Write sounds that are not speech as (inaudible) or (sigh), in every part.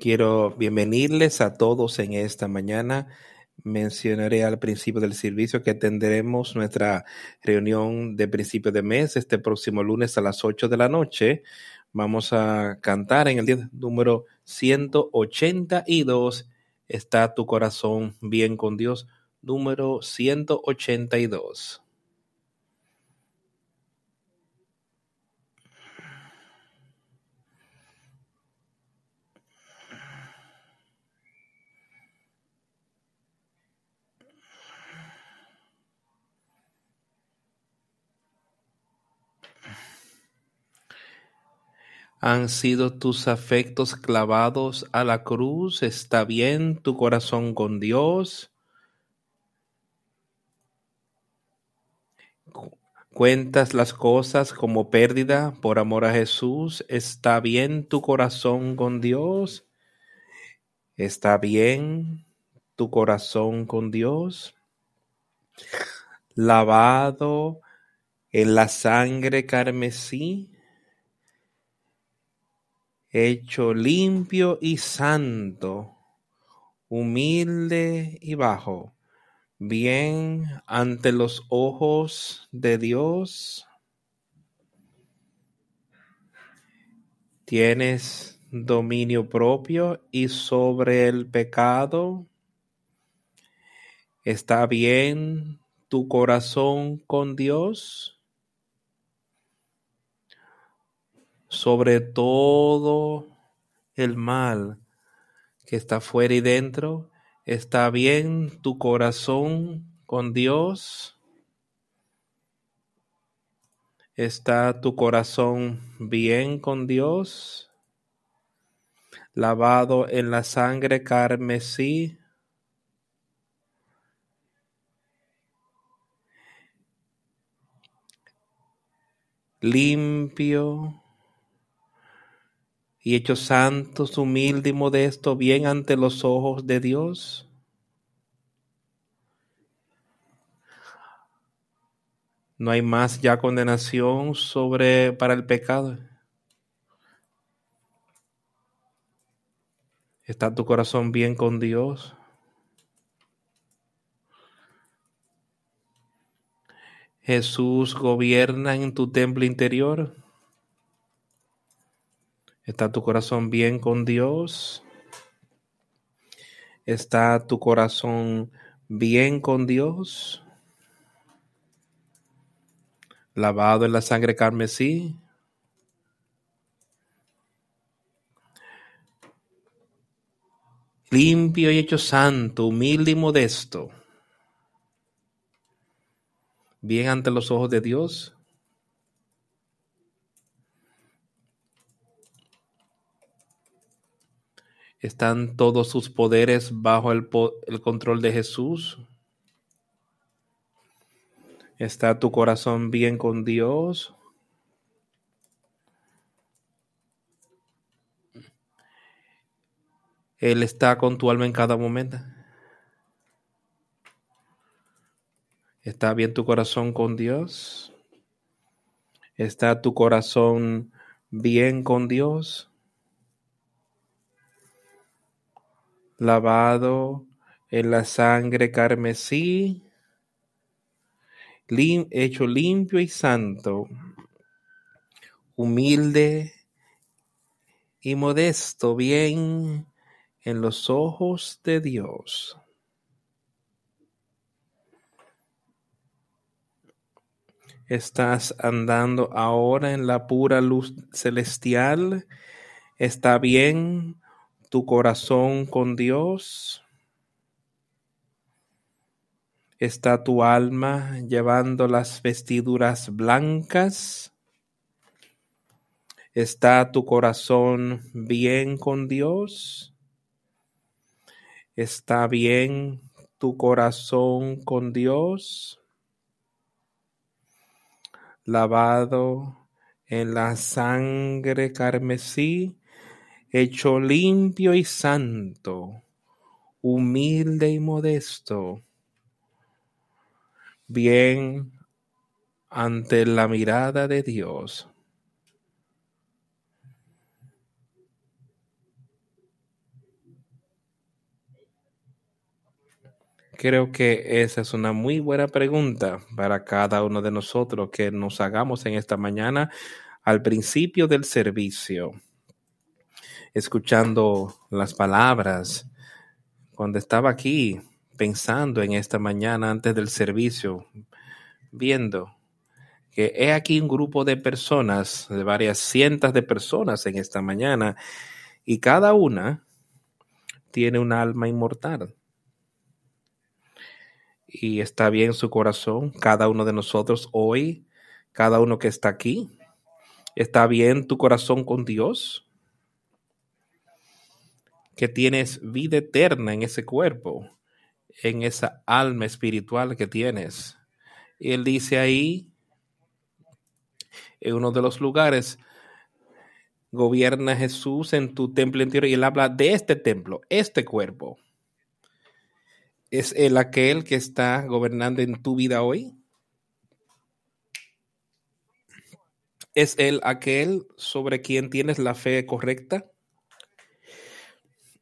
Quiero bienvenirles a todos en esta mañana. Mencionaré al principio del servicio que tendremos nuestra reunión de principio de mes este próximo lunes a las 8 de la noche. Vamos a cantar en el día número 182. Está tu corazón bien con Dios. Número 182. ¿Han sido tus afectos clavados a la cruz? ¿Está bien tu corazón con Dios? ¿Cuentas las cosas como pérdida por amor a Jesús? ¿Está bien tu corazón con Dios? ¿Está bien tu corazón con Dios? Lavado en la sangre carmesí hecho limpio y santo, humilde y bajo, bien ante los ojos de Dios. Tienes dominio propio y sobre el pecado. ¿Está bien tu corazón con Dios? Sobre todo el mal que está fuera y dentro. ¿Está bien tu corazón con Dios? ¿Está tu corazón bien con Dios? Lavado en la sangre carmesí. Limpio y hecho santos, humilde y modesto, bien ante los ojos de Dios? No hay más ya condenación sobre para el pecado. ¿Está tu corazón bien con Dios? Jesús gobierna en tu templo interior. ¿Está tu corazón bien con Dios? ¿Está tu corazón bien con Dios? Lavado en la sangre carmesí. Limpio y hecho santo, humilde y modesto. Bien ante los ojos de Dios. ¿Están todos sus poderes bajo el, el, control de Jesús? ¿Está tu corazón bien con Dios? Él está con tu alma en cada momento. ¿Está bien tu corazón con Dios? ¿Está tu corazón bien con Dios? Lavado en la sangre carmesí, hecho limpio y santo, humilde y modesto, bien en los ojos de Dios. Estás andando ahora en la pura luz celestial. Está bien tu corazón con Dios? ¿Está tu alma llevando las vestiduras blancas? ¿Está tu corazón bien con Dios? ¿Está bien tu corazón con Dios? Lavado en la sangre carmesí hecho limpio y santo, humilde y modesto, bien ante la mirada de Dios. Creo que esa es una muy buena pregunta para cada uno de nosotros que nos hagamos en esta mañana al principio del servicio escuchando las palabras, cuando estaba aquí pensando en esta mañana antes del servicio, viendo que he aquí un grupo de personas, de varias cientos de personas en esta mañana, y cada una tiene un alma inmortal. Y está bien su corazón, cada uno de nosotros hoy, cada uno que está aquí, está bien tu corazón con Dios, que tienes vida eterna en ese cuerpo, en esa alma espiritual que tienes. Y él dice ahí, en uno de los lugares, gobierna Jesús en tu templo interior y él habla de este templo, este cuerpo ¿Es Él aquel que está gobernando en tu vida hoy? ¿Es Él aquel sobre quien tienes la fe correcta?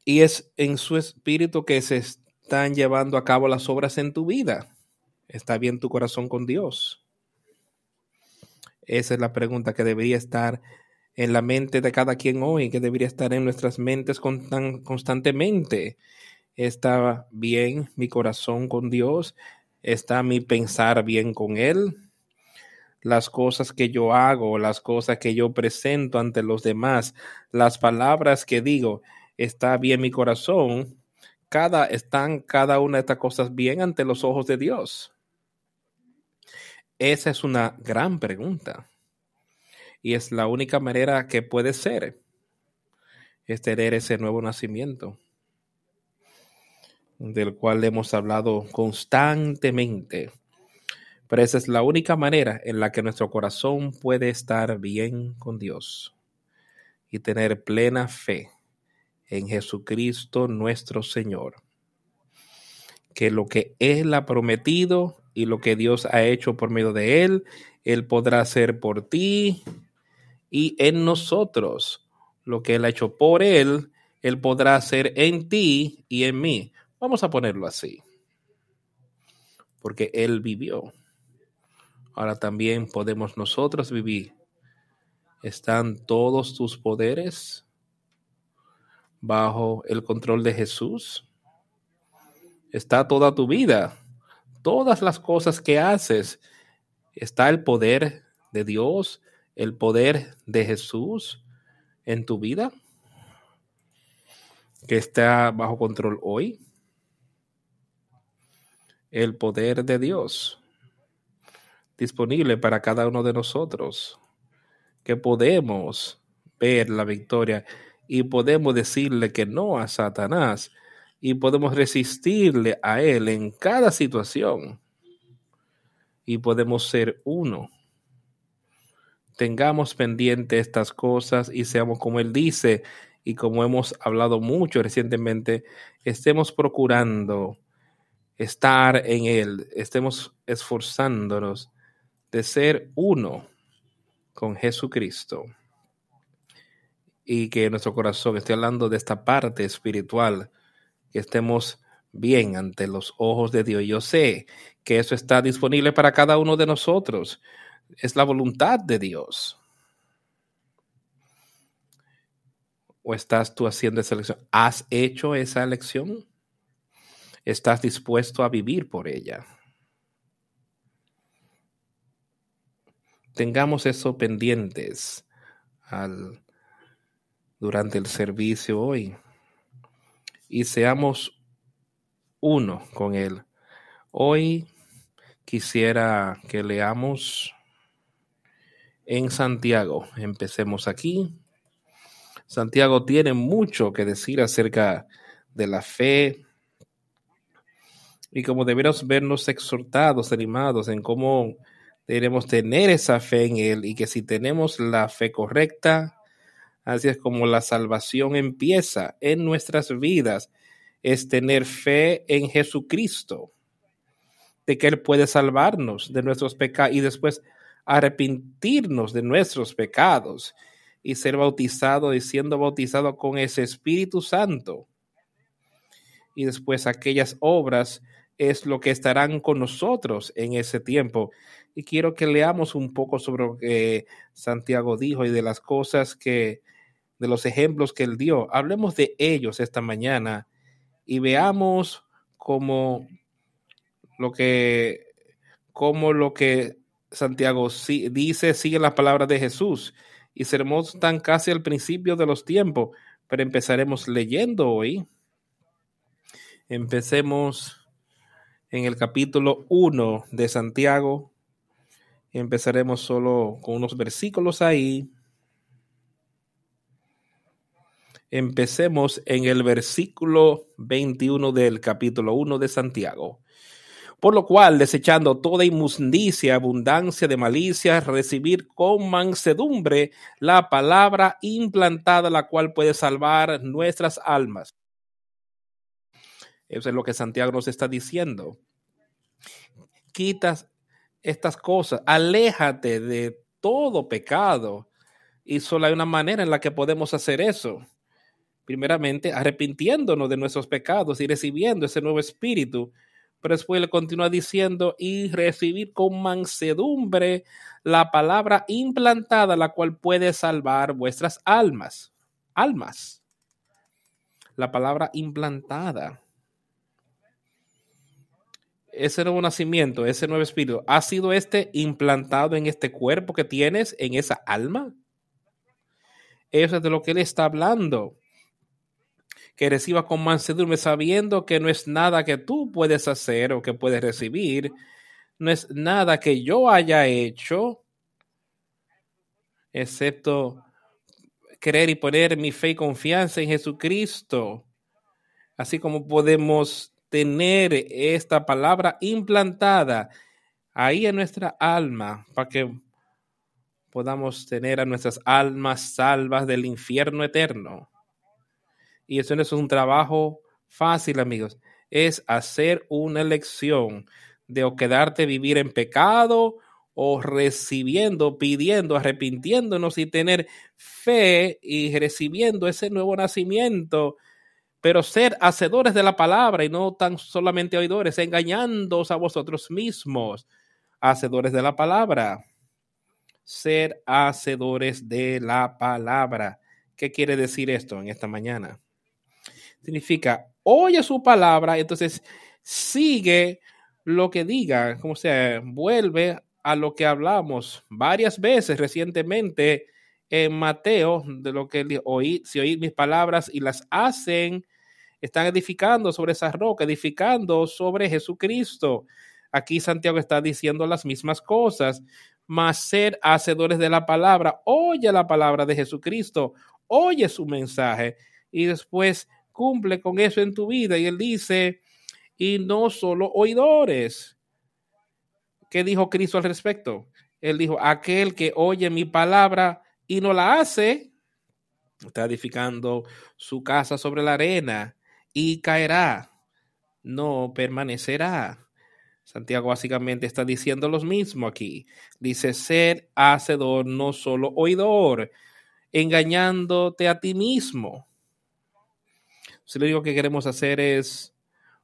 Y es en su espíritu que se están llevando a cabo las obras en tu vida. ¿Está bien tu corazón con Dios? Esa es la pregunta que debería estar en la mente de cada quien hoy, que debería estar en nuestras mentes constantemente. ¿Está bien mi corazón con Dios? ¿Está mi pensar bien con Él? Las cosas que yo hago, las cosas que yo presento ante los demás, las palabras que digo, ¿está bien mi corazón? Cada, ¿Están cada una de estas cosas bien ante los ojos de Dios? Esa es una gran pregunta. Y es la única manera que puede ser, es tener ese nuevo nacimiento del cual hemos hablado constantemente. Pero esa es la única manera en la que nuestro corazón puede estar bien con Dios y tener plena fe en Jesucristo nuestro Señor. Que lo que Él ha prometido y lo que Dios ha hecho por medio de Él, Él podrá hacer por ti y en nosotros. Lo que Él ha hecho por Él, Él podrá hacer en ti y en mí. Vamos a ponerlo así. Porque Él vivió. Ahora también podemos nosotros vivir. ¿Están todos tus poderes bajo el control de Jesús? ¿Está toda tu vida? Todas las cosas que haces. ¿Está el poder de Dios, el poder de Jesús en tu vida? ¿Que está bajo control hoy? el poder de Dios disponible para cada uno de nosotros, que podemos ver la victoria y podemos decirle que no a Satanás y podemos resistirle a él en cada situación y podemos ser uno. Tengamos pendiente estas cosas y seamos como él dice y como hemos hablado mucho recientemente, estemos procurando estar en Él, estemos esforzándonos de ser uno con Jesucristo y que nuestro corazón, estoy hablando de esta parte espiritual, que estemos bien ante los ojos de Dios. Yo sé que eso está disponible para cada uno de nosotros. Es la voluntad de Dios. ¿O estás tú haciendo esa elección? ¿Has hecho esa elección? estás dispuesto a vivir por ella. Tengamos eso pendientes al, durante el servicio hoy y seamos uno con Él. Hoy quisiera que leamos en Santiago. Empecemos aquí. Santiago tiene mucho que decir acerca de la fe, y como debemos vernos exhortados, animados en cómo debemos tener esa fe en Él y que si tenemos la fe correcta, así es como la salvación empieza en nuestras vidas, es tener fe en Jesucristo, de que Él puede salvarnos de nuestros pecados y después arrepentirnos de nuestros pecados y ser bautizado y siendo bautizado con ese Espíritu Santo. Y después aquellas obras es lo que estarán con nosotros en ese tiempo. Y quiero que leamos un poco sobre lo que Santiago dijo y de las cosas que, de los ejemplos que él dio. Hablemos de ellos esta mañana y veamos cómo lo que, cómo lo que Santiago dice sigue las palabras de Jesús. Y seremos tan casi al principio de los tiempos, pero empezaremos leyendo hoy. Empecemos en el capítulo 1 de Santiago. Empezaremos solo con unos versículos ahí. Empecemos en el versículo 21 del capítulo 1 de Santiago. Por lo cual, desechando toda inmundicia, abundancia de malicia, recibir con mansedumbre la palabra implantada, la cual puede salvar nuestras almas. Eso es lo que Santiago nos está diciendo. Quitas estas cosas, aléjate de todo pecado. Y solo hay una manera en la que podemos hacer eso. Primeramente, arrepintiéndonos de nuestros pecados y recibiendo ese nuevo espíritu. Pero después le continúa diciendo y recibir con mansedumbre la palabra implantada, la cual puede salvar vuestras almas. Almas. La palabra implantada ese nuevo nacimiento, ese nuevo espíritu, ¿ha sido este implantado en este cuerpo que tienes, en esa alma? Eso es de lo que él está hablando. Que reciba con mansedumbre sabiendo que no es nada que tú puedes hacer o que puedes recibir, no es nada que yo haya hecho, excepto creer y poner mi fe y confianza en Jesucristo. Así como podemos tener esta palabra implantada ahí en nuestra alma para que podamos tener a nuestras almas salvas del infierno eterno. Y eso no es un trabajo fácil, amigos. Es hacer una elección de o quedarte vivir en pecado o recibiendo, pidiendo, arrepintiéndonos y tener fe y recibiendo ese nuevo nacimiento pero ser hacedores de la palabra y no tan solamente oidores, engañándoos a vosotros mismos, hacedores de la palabra. Ser hacedores de la palabra. ¿Qué quiere decir esto en esta mañana? Significa, oye su palabra, entonces sigue lo que diga, como sea, vuelve a lo que hablamos varias veces recientemente en Mateo, de lo que oí, si oí mis palabras y las hacen, están edificando sobre esa roca, edificando sobre Jesucristo. Aquí Santiago está diciendo las mismas cosas, mas ser hacedores de la palabra, oye la palabra de Jesucristo, oye su mensaje y después cumple con eso en tu vida. Y él dice, y no solo oidores. ¿Qué dijo Cristo al respecto? Él dijo, aquel que oye mi palabra y no la hace, está edificando su casa sobre la arena y caerá, no permanecerá. Santiago básicamente está diciendo lo mismo aquí. Dice, ser hacedor, no solo oidor, engañándote a ti mismo. Si lo único que queremos hacer es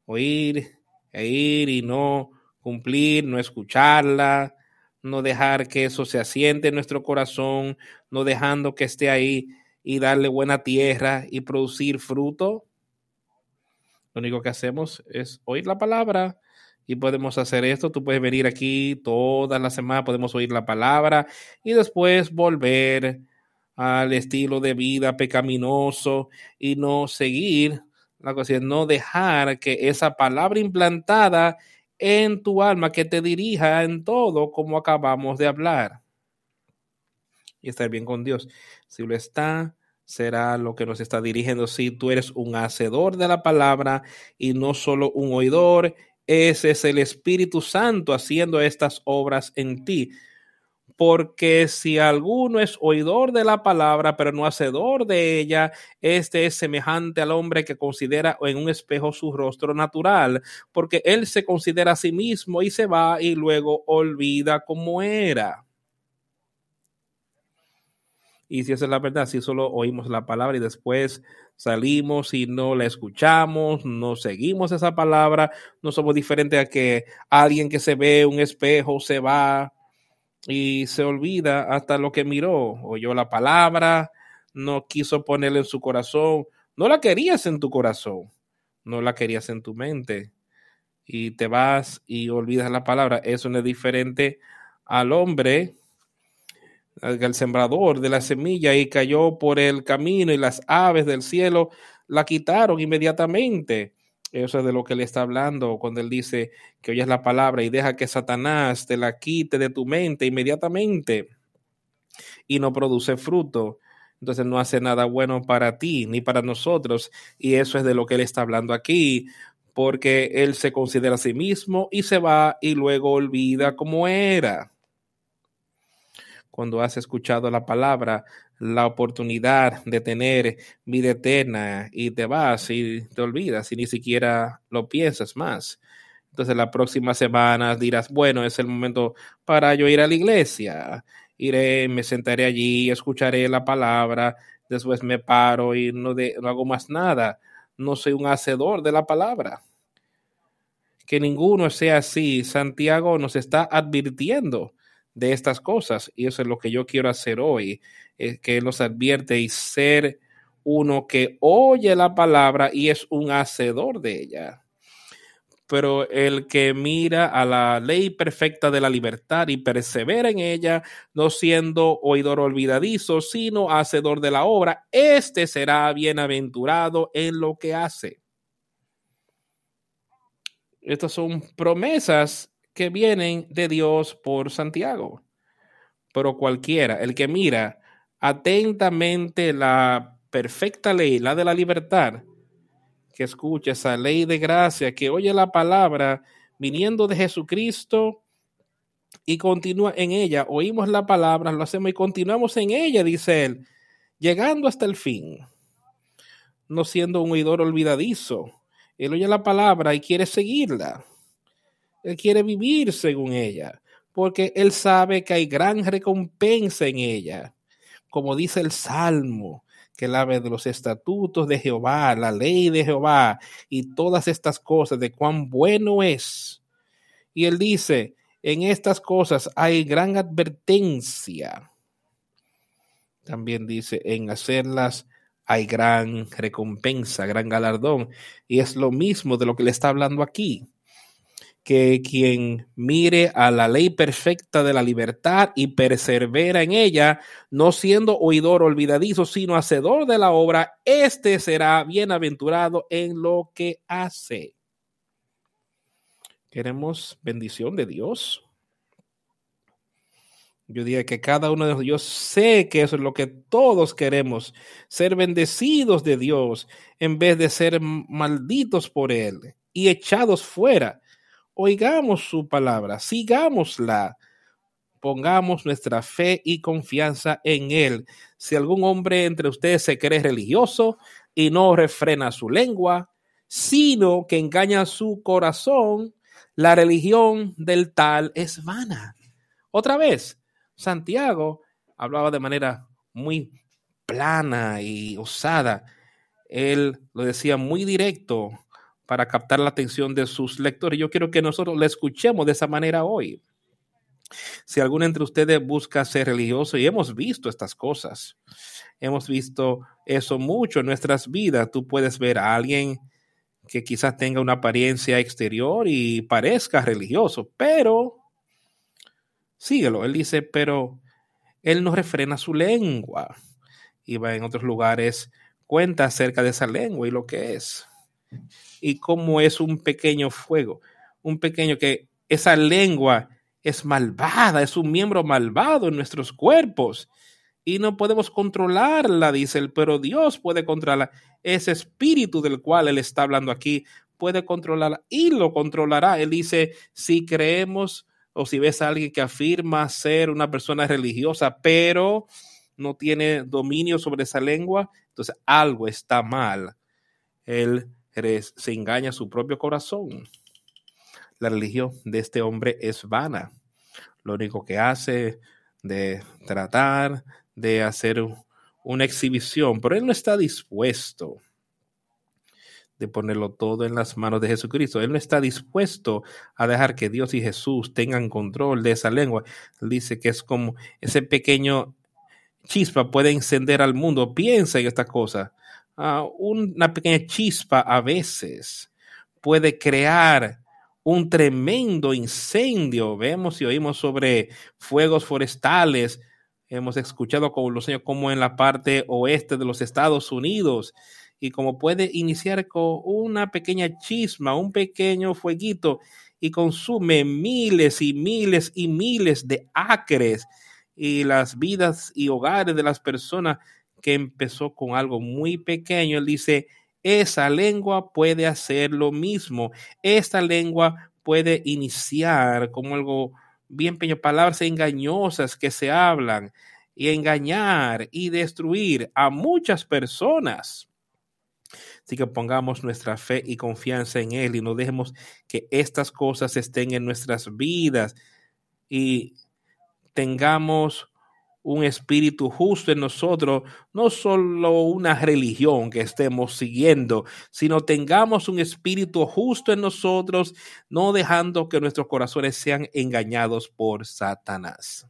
oír e ir y no cumplir, no escucharla, no dejar que eso se asiente en nuestro corazón, no dejando que esté ahí y darle buena tierra y producir fruto, lo único que hacemos es oír la palabra y podemos hacer esto. Tú puedes venir aquí toda la semana, podemos oír la palabra y después volver al estilo de vida pecaminoso y no seguir la cosa, no dejar que esa palabra implantada en tu alma que te dirija en todo como acabamos de hablar. Y estar bien con Dios. Si lo está, será lo que nos está dirigiendo. Si tú eres un hacedor de la palabra y no solo un oidor, ese es el Espíritu Santo haciendo estas obras en ti. Porque si alguno es oidor de la palabra, pero no hacedor de ella, este es semejante al hombre que considera en un espejo su rostro natural, porque él se considera a sí mismo y se va y luego olvida cómo era. Y si esa es la verdad, si solo oímos la palabra y después salimos y no la escuchamos, no seguimos esa palabra, no somos diferentes a que alguien que se ve un espejo se va y se olvida hasta lo que miró, oyó la palabra, no quiso ponerla en su corazón, no la querías en tu corazón, no la querías en tu mente y te vas y olvidas la palabra. Eso no es diferente al hombre, al sembrador de la semilla y cayó por el camino y las aves del cielo la quitaron inmediatamente. Eso es de lo que le está hablando cuando él dice que oyes la palabra y deja que Satanás te la quite de tu mente inmediatamente y no produce fruto. Entonces no hace nada bueno para ti ni para nosotros. Y eso es de lo que él está hablando aquí porque él se considera a sí mismo y se va y luego olvida cómo era. Cuando has escuchado la palabra, la oportunidad de tener vida eterna y te vas y te olvidas y ni siquiera lo piensas más. Entonces la próxima semana dirás, bueno, es el momento para yo ir a la iglesia. Iré, me sentaré allí, escucharé la palabra, después me paro y no, no hago más nada no soy un hacedor de la palabra. Que ninguno sea así. Santiago nos está advirtiendo de estas cosas y eso es lo que yo quiero hacer hoy, es que nos advierte y ser uno que oye la palabra y es un hacedor de ella pero el que mira a la ley perfecta de la libertad y persevera en ella, no siendo oidor olvidadizo, sino hacedor de la obra, éste será bienaventurado en lo que hace. Estas son promesas que vienen de Dios por Santiago. Pero cualquiera, el que mira atentamente la perfecta ley, la de la libertad, que escucha esa ley de gracia, que oye la palabra viniendo de Jesucristo y continúa en ella. Oímos la palabra, lo hacemos y continuamos en ella, dice él, llegando hasta el fin, no siendo un oidor olvidadizo. Él oye la palabra y quiere seguirla. Él quiere vivir según ella, porque él sabe que hay gran recompensa en ella. Como dice el Salmo, que la de los estatutos de Jehová, la ley de Jehová y todas estas cosas de cuán bueno es. Y él dice, en estas cosas hay gran advertencia. También dice, en hacerlas hay gran recompensa, gran galardón. Y es lo mismo de lo que le está hablando aquí que quien mire a la ley perfecta de la libertad y persevera en ella, no siendo oidor olvidadizo, sino hacedor de la obra, éste será bienaventurado en lo que hace. Queremos bendición de Dios. Yo diría que cada uno de nosotros, yo sé que eso es lo que todos queremos, ser bendecidos de Dios en vez de ser malditos por Él y echados fuera oigamos su palabra, sigámosla, pongamos nuestra fe y confianza en Él. Si algún hombre entre ustedes se cree religioso y no refrena su lengua, sino que engaña su corazón, la religión del tal es vana. Otra vez, Santiago hablaba de manera muy plana y osada. Él lo decía muy directo para captar la atención de sus lectores. Yo quiero que nosotros le escuchemos de esa manera hoy. Si alguno entre ustedes busca ser religioso, y hemos visto estas cosas, hemos visto eso mucho en nuestras vidas, tú puedes ver a alguien que quizás tenga una apariencia exterior y parezca religioso, pero síguelo. Él dice, pero él no refrena su lengua. Y va en otros lugares, cuenta acerca de esa lengua y lo que es y cómo es un pequeño fuego, un pequeño que esa lengua es malvada, es un miembro malvado en nuestros cuerpos y no podemos controlarla, dice él, pero Dios puede controlarla. Ese espíritu del cual él está hablando aquí puede controlarla y lo controlará. Él dice, si creemos o si ves a alguien que afirma ser una persona religiosa, pero no tiene dominio sobre esa lengua, entonces algo está mal. Él se engaña su propio corazón. La religión de este hombre es vana. Lo único que hace de tratar de hacer una exhibición, pero él no está dispuesto de ponerlo todo en las manos de Jesucristo. Él no está dispuesto a dejar que Dios y Jesús tengan control de esa lengua. Él dice que es como ese pequeño chispa puede encender al mundo. Piensa en esta cosa. Ah, una pequeña chispa a veces puede crear un tremendo incendio. Vemos y oímos sobre fuegos forestales. Hemos escuchado con los años como en la parte oeste de los Estados Unidos y como puede iniciar con una pequeña chisma, un pequeño fueguito y consume miles y miles y miles de acres y las vidas y hogares de las personas que empezó con algo muy pequeño. Él dice, esa lengua puede hacer lo mismo. Esta lengua puede iniciar como algo bien pequeño, palabras engañosas que se hablan y engañar y destruir a muchas personas. Así que pongamos nuestra fe y confianza en Él y no dejemos que estas cosas estén en nuestras vidas y tengamos un espíritu justo en nosotros, no solo una religión que estemos siguiendo, sino tengamos un espíritu justo en nosotros, no dejando que nuestros corazones sean engañados por Satanás.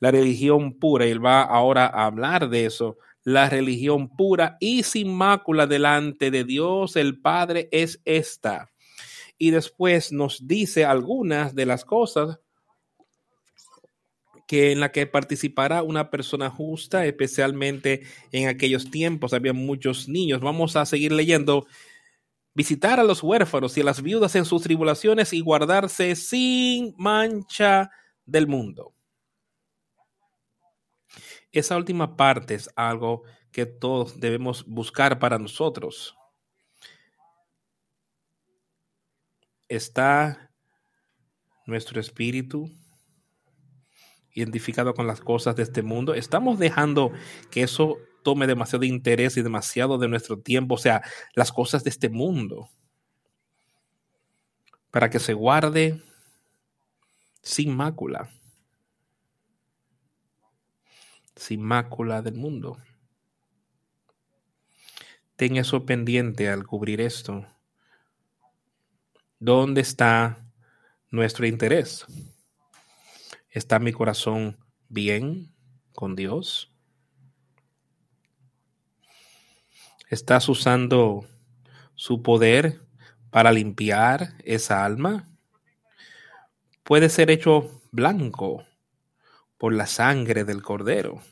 La religión pura, él va ahora a hablar de eso, la religión pura y sin mácula delante de Dios el Padre es esta. Y después nos dice algunas de las cosas que en la que participará una persona justa, especialmente en aquellos tiempos había muchos niños. Vamos a seguir leyendo. Visitar a los huérfanos y a las viudas en sus tribulaciones y guardarse sin mancha del mundo. Esa última parte es algo que todos debemos buscar para nosotros. Está nuestro espíritu identificado con las cosas de este mundo, estamos dejando que eso tome demasiado interés y demasiado de nuestro tiempo, o sea, las cosas de este mundo, para que se guarde sin mácula, sin mácula del mundo. Ten eso pendiente al cubrir esto. ¿Dónde está nuestro interés? ¿Está mi corazón bien con Dios? ¿Estás usando su poder para limpiar esa alma? Puede ser hecho blanco por la sangre del cordero.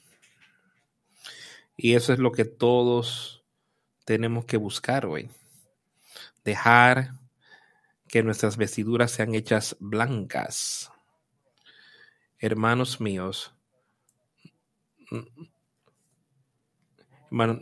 Y eso es lo que todos tenemos que buscar hoy. Dejar que nuestras vestiduras sean hechas blancas hermanos míos,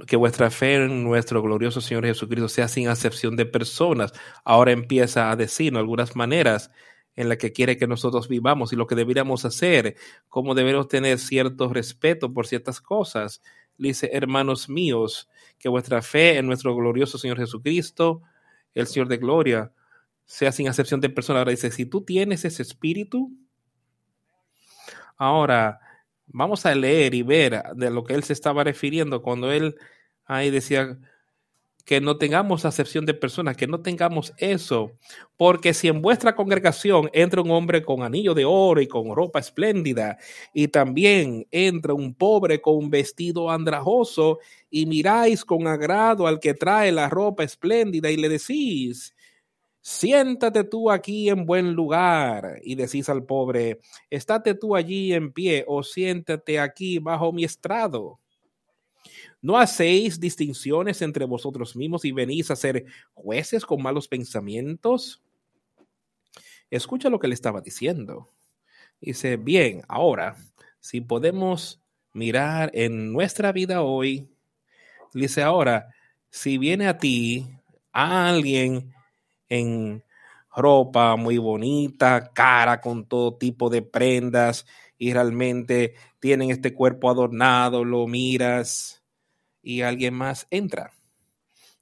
que vuestra fe en nuestro glorioso Señor Jesucristo sea sin acepción de personas. Ahora empieza a decirnos algunas maneras en las que quiere que nosotros vivamos y lo que deberíamos hacer, cómo debemos tener cierto respeto por ciertas cosas. dice, hermanos míos, que vuestra fe en nuestro glorioso Señor Jesucristo, el Señor de gloria, sea sin acepción de personas. Ahora dice, si tú tienes ese espíritu, Ahora, vamos a leer y ver de lo que él se estaba refiriendo cuando él ahí decía que no tengamos acepción de personas, que no tengamos eso, porque si en vuestra congregación entra un hombre con anillo de oro y con ropa espléndida, y también entra un pobre con un vestido andrajoso, y miráis con agrado al que trae la ropa espléndida y le decís, siéntate tú aquí en buen lugar y decís al pobre, estate tú allí en pie o siéntate aquí bajo mi estrado. ¿No hacéis distinciones entre vosotros mismos y venís a ser jueces con malos pensamientos? Escucha lo que le estaba diciendo. Dice, bien, ahora, si podemos mirar en nuestra vida hoy, dice ahora, si viene a ti alguien en ropa muy bonita, cara con todo tipo de prendas y realmente tienen este cuerpo adornado, lo miras y alguien más entra.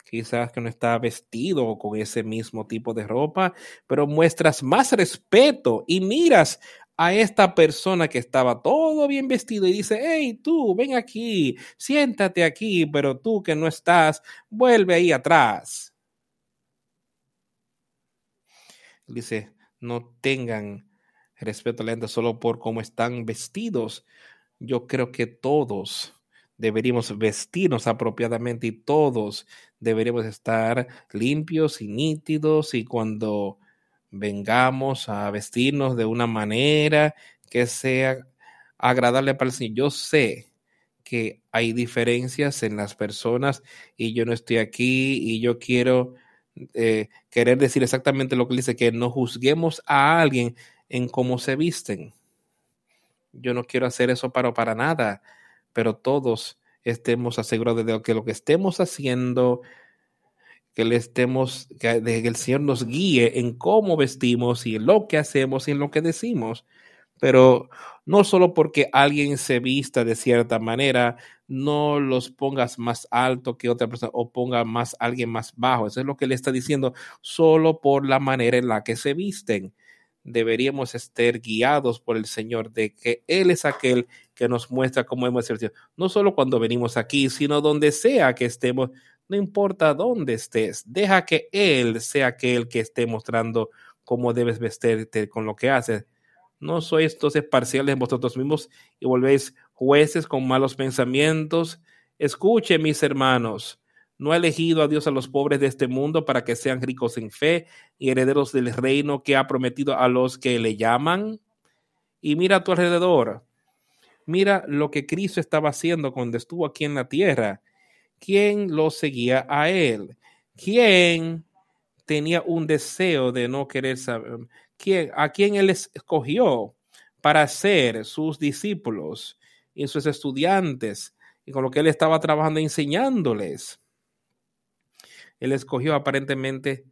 Quizás que no está vestido con ese mismo tipo de ropa, pero muestras más respeto y miras a esta persona que estaba todo bien vestido y dice, hey, tú, ven aquí, siéntate aquí, pero tú que no estás, vuelve ahí atrás. Dice, no tengan respeto a la gente solo por cómo están vestidos. Yo creo que todos deberíamos vestirnos apropiadamente y todos deberíamos estar limpios y nítidos y cuando vengamos a vestirnos de una manera que sea agradable para el Señor. Yo sé que hay diferencias en las personas y yo no estoy aquí y yo quiero eh, querer decir exactamente lo que dice, que no juzguemos a alguien en cómo se visten. Yo no quiero hacer eso para, para nada, pero todos estemos asegurados de que lo que estemos haciendo que le estemos, que, el Señor nos guíe en cómo vestimos y en lo que hacemos y en lo que decimos. Pero no solo porque alguien se vista de cierta manera, no los pongas más alto que otra persona o ponga más alguien más bajo. Eso es lo que le está diciendo, solo por la manera en la que se visten. Deberíamos estar guiados por el Señor de que Él es aquel que nos muestra cómo hemos ejercido. No solo cuando venimos aquí, sino donde sea que estemos no importa dónde estés, deja que Él sea aquel que esté mostrando cómo debes vestirte con lo que haces. No sois entonces parciales en vosotros mismos y volvéis jueces con malos pensamientos. Escuche, mis hermanos, no ha elegido a Dios a los pobres de este mundo para que sean ricos en fe y herederos del reino que ha prometido a los que le llaman. Y mira a tu alrededor. Mira lo que Cristo estaba haciendo cuando estuvo aquí en la tierra. ¿Quién lo seguía a él? ¿Quién tenía un deseo de no querer saber? ¿Quién, ¿A quién él escogió para ser sus discípulos y sus estudiantes? Y con lo que él estaba trabajando enseñándoles. Él escogió aparentemente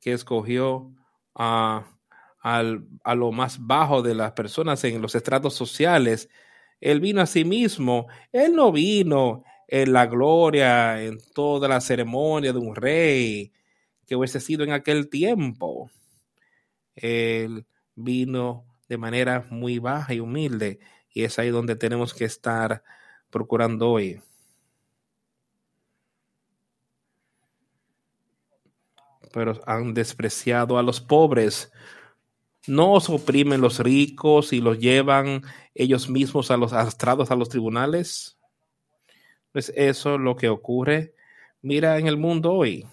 que escogió a, a lo más bajo de las personas en los estratos sociales. Él vino a sí mismo. Él no vino en la gloria, en toda la ceremonia de un rey que hubiese sido en aquel tiempo. Él vino de manera muy baja y humilde y es ahí donde tenemos que estar procurando hoy. Pero han despreciado a los pobres. No os oprimen los ricos y los llevan ellos mismos a los arrastrados a los tribunales. Pues eso es lo que ocurre. Mira en el mundo hoy.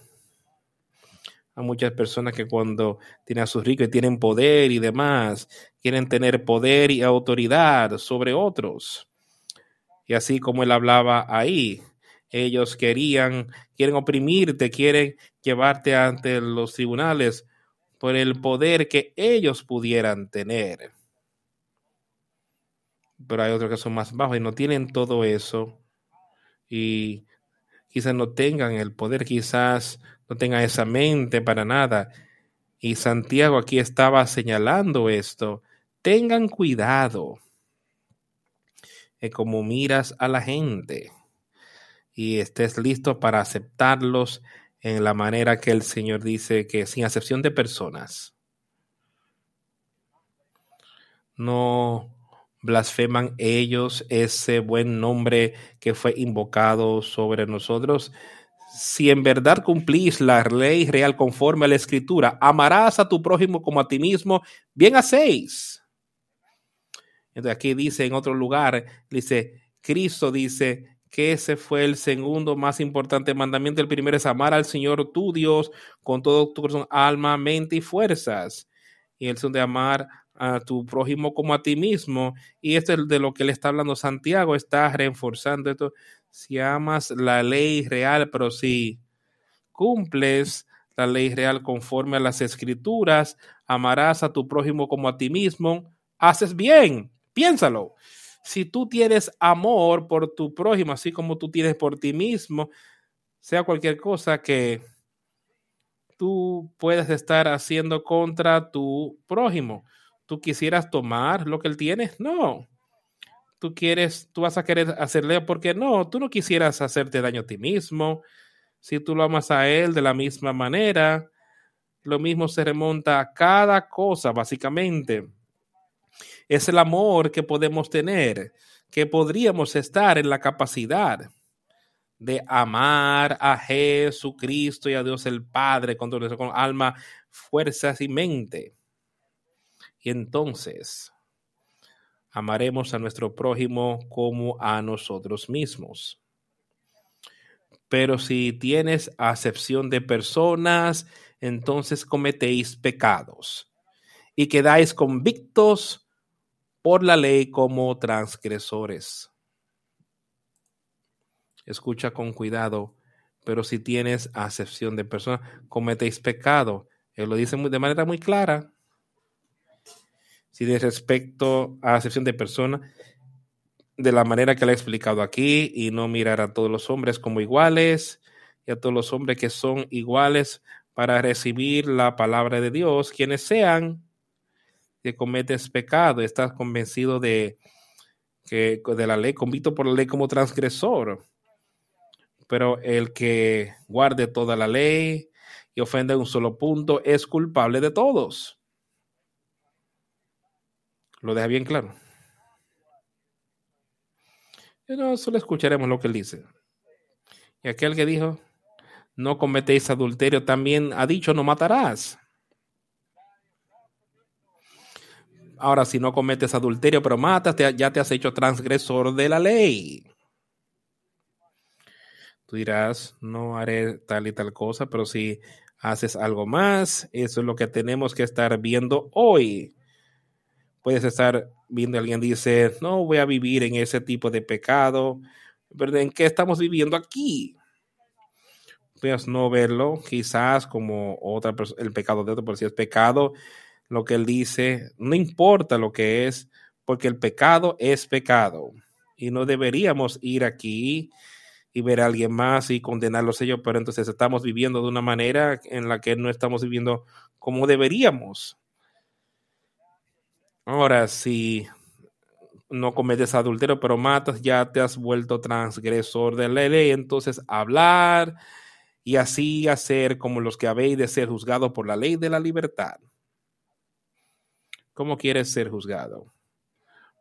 Hay muchas personas que cuando tienen a sus ricos y tienen poder y demás, quieren tener poder y autoridad sobre otros. Y así como él hablaba ahí, ellos querían, quieren oprimirte, quieren llevarte ante los tribunales por el poder que ellos pudieran tener. Pero hay otros que son más bajos y no tienen todo eso y quizás no tengan el poder, quizás no tengan esa mente para nada. Y Santiago aquí estaba señalando esto. Tengan cuidado de cómo miras a la gente y estés listo para aceptarlos en la manera que el Señor dice que sin acepción de personas. No blasfeman ellos ese buen nombre que fue invocado sobre nosotros. Si en verdad cumplís la ley real conforme a la escritura, amarás a tu prójimo como a ti mismo, bien hacéis. Entonces aquí dice en otro lugar, dice, Cristo dice que ese fue el segundo más importante mandamiento. El primero es amar al Señor tu Dios con todo tu corazón, alma, mente y fuerzas. Y el segundo de amar a tu prójimo como a ti mismo. Y esto es de lo que le está hablando Santiago, está reforzando esto. Si amas la ley real, pero si cumples la ley real conforme a las escrituras, amarás a tu prójimo como a ti mismo, haces bien, piénsalo. Si tú tienes amor por tu prójimo, así como tú tienes por ti mismo, sea cualquier cosa que tú puedas estar haciendo contra tu prójimo tú quisieras tomar lo que él tiene. No. Tú quieres, tú vas a querer hacerle porque no, tú no quisieras hacerte daño a ti mismo. Si tú lo amas a él de la misma manera, lo mismo se remonta a cada cosa, básicamente. es el amor que podemos tener, que podríamos estar en la capacidad de amar a Jesucristo y a Dios el Padre con todo con alma, fuerzas y mente. Y entonces amaremos a nuestro prójimo como a nosotros mismos. Pero si tienes acepción de personas, entonces cometéis pecados y quedáis convictos por la ley como transgresores. Escucha con cuidado, pero si tienes acepción de personas, cometéis pecado. Él lo dice de manera muy clara. Si de respecto a acepción de personas, de la manera que le he explicado aquí, y no mirar a todos los hombres como iguales, y a todos los hombres que son iguales para recibir la palabra de Dios, quienes sean que cometes pecado, estás convencido de que de la ley, convicto por la ley como transgresor. Pero el que guarde toda la ley y ofende un solo punto es culpable de todos. Lo deja bien claro. No solo escucharemos lo que él dice. Y aquel que dijo, no cometéis adulterio, también ha dicho, no matarás. Ahora, si no cometes adulterio, pero matas, ya te has hecho transgresor de la ley. Tú dirás, no haré tal y tal cosa, pero si haces algo más, eso es lo que tenemos que estar viendo hoy. Puedes estar viendo, alguien dice, no voy a vivir en ese tipo de pecado, pero ¿en qué estamos viviendo aquí? Puedes no verlo quizás como otra el pecado de otro, pero si es pecado, lo que él dice, no importa lo que es, porque el pecado es pecado. Y no deberíamos ir aquí y ver a alguien más y condenarlos ellos, pero entonces estamos viviendo de una manera en la que no estamos viviendo como deberíamos. Ahora, si no cometes adulterio, pero matas, ya te has vuelto transgresor de la ley. Entonces, hablar y así hacer como los que habéis de ser juzgados por la ley de la libertad. ¿Cómo quieres ser juzgado?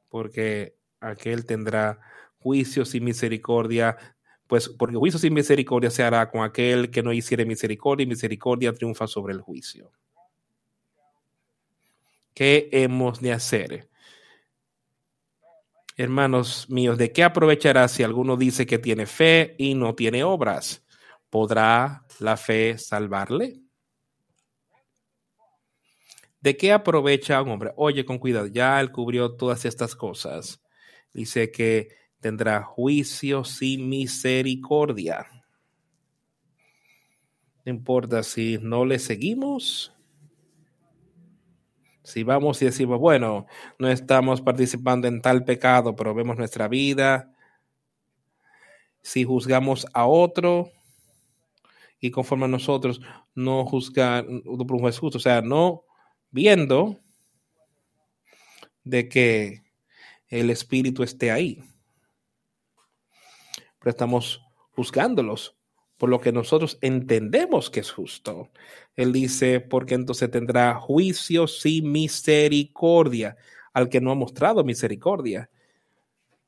Porque aquel tendrá juicios y misericordia, pues porque juicios y misericordia se hará con aquel que no hiciere misericordia y misericordia triunfa sobre el juicio. ¿Qué hemos de hacer? Hermanos míos, ¿de qué aprovechará si alguno dice que tiene fe y no tiene obras? ¿Podrá la fe salvarle? ¿De qué aprovecha un hombre? Oye, con cuidado, ya él cubrió todas estas cosas. Dice que tendrá juicio sin misericordia. No importa si no le seguimos si vamos y decimos, bueno, no estamos participando en tal pecado, pero vemos nuestra vida, si juzgamos a otro y conforme a nosotros no juzgar por un juez justo, o sea, no viendo de que el espíritu esté ahí, pero estamos juzgándolos por lo que nosotros entendemos que es justo. Él dice, porque entonces tendrá juicio sin misericordia al que no ha mostrado misericordia.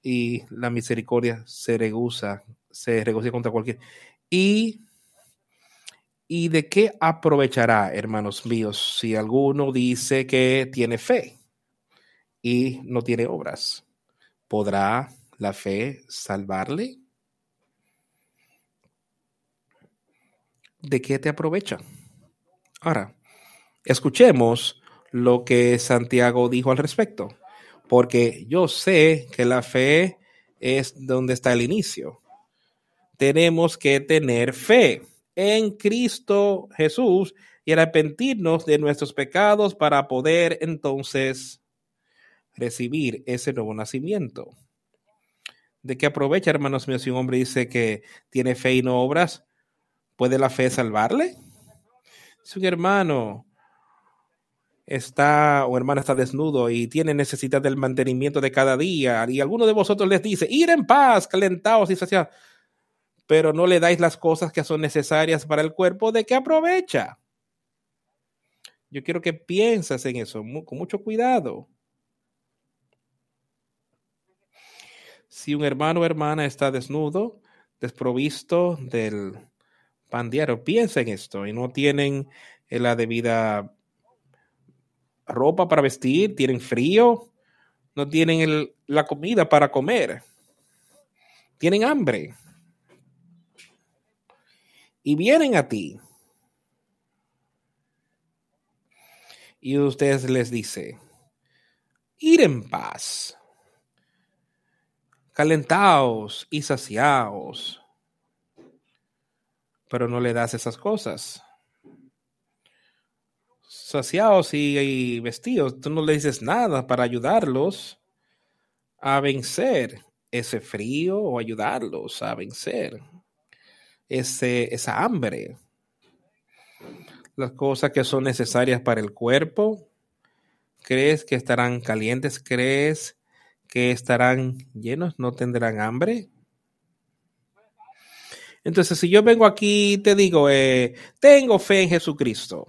Y la misericordia se regusa, se regocija contra cualquier. Y, ¿Y de qué aprovechará, hermanos míos, si alguno dice que tiene fe y no tiene obras? ¿Podrá la fe salvarle? ¿De qué te aprovecha? Ahora, escuchemos lo que Santiago dijo al respecto, porque yo sé que la fe es donde está el inicio. Tenemos que tener fe en Cristo Jesús y arrepentirnos de nuestros pecados para poder entonces recibir ese nuevo nacimiento. ¿De qué aprovecha, hermanos míos, si un hombre dice que tiene fe y no obras? ¿Puede la fe salvarle? Si un hermano está o hermana está desnudo y tiene necesidad del mantenimiento de cada día y alguno de vosotros les dice, ir en paz, calentaos y saciados, pero no le dais las cosas que son necesarias para el cuerpo, ¿de qué aprovecha? Yo quiero que pienses en eso con mucho cuidado. Si un hermano o hermana está desnudo, desprovisto del pan diario, piensa en esto y no tienen la debida ropa para vestir, tienen frío, no tienen la comida para comer, tienen hambre. Y vienen a ti. Y ustedes les dice, ir en paz, calentaos y saciaos, pero no le das esas cosas saciados y, vestidos, tú no le dices nada para ayudarlos a vencer ese frío o ayudarlos a vencer ese, esa hambre. Las cosas que son necesarias para el cuerpo, ¿crees que estarán calientes? ¿Crees que estarán llenos? ¿No tendrán hambre? Entonces, si yo vengo aquí y te digo, eh, tengo fe en Jesucristo,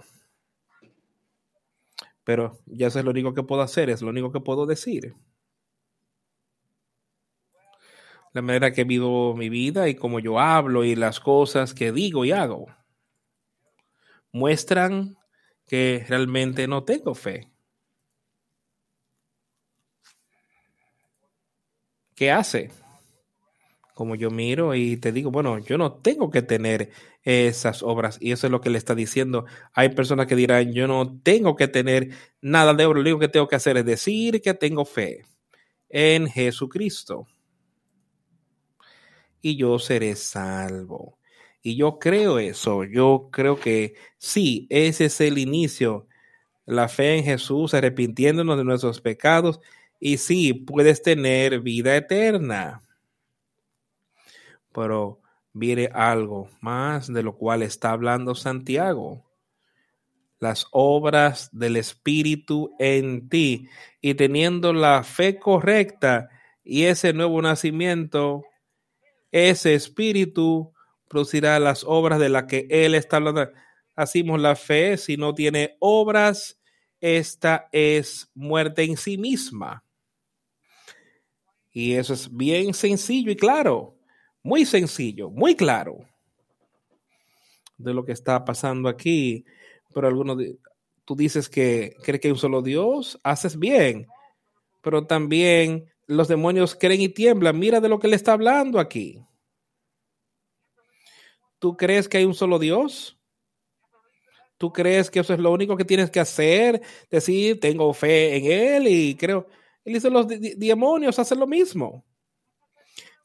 pero ya eso es lo único que puedo hacer, es lo único que puedo decir. La manera que vivo mi vida y cómo yo hablo y las cosas que digo y hago muestran que realmente no tengo fe. ¿Qué hace? Como yo miro y te digo, bueno, yo no tengo que tener esas obras. Y eso es lo que le está diciendo. Hay personas que dirán, yo no tengo que tener nada de oro, lo único que tengo que hacer es decir que tengo fe en Jesucristo. Y yo seré salvo. Y yo creo eso, yo creo que sí, ese es el inicio. La fe en Jesús, arrepintiéndonos de nuestros pecados. Y sí, puedes tener vida eterna. Pero viene algo más de lo cual está hablando Santiago. Las obras del Espíritu en ti y teniendo la fe correcta y ese nuevo nacimiento, ese Espíritu producirá las obras de las que Él está hablando. Hacemos la fe, si no tiene obras, esta es muerte en sí misma. Y eso es bien sencillo y claro. Muy sencillo, muy claro de lo que está pasando aquí. Pero algunos, tú dices que crees que hay un solo Dios, haces bien. Pero también los demonios creen y tiemblan. Mira de lo que le está hablando aquí. ¿Tú crees que hay un solo Dios? ¿Tú crees que eso es lo único que tienes que hacer? Decir, tengo fe en Él y creo. Él dice, los demonios hacen lo mismo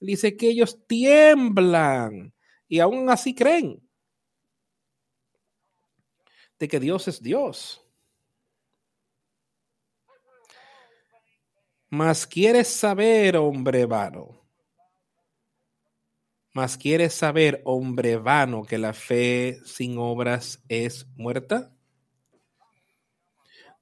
dice que ellos tiemblan y aún así creen de que Dios es Dios. Mas quieres saber, hombre vano. Mas quieres saber, hombre vano, que la fe sin obras es muerta.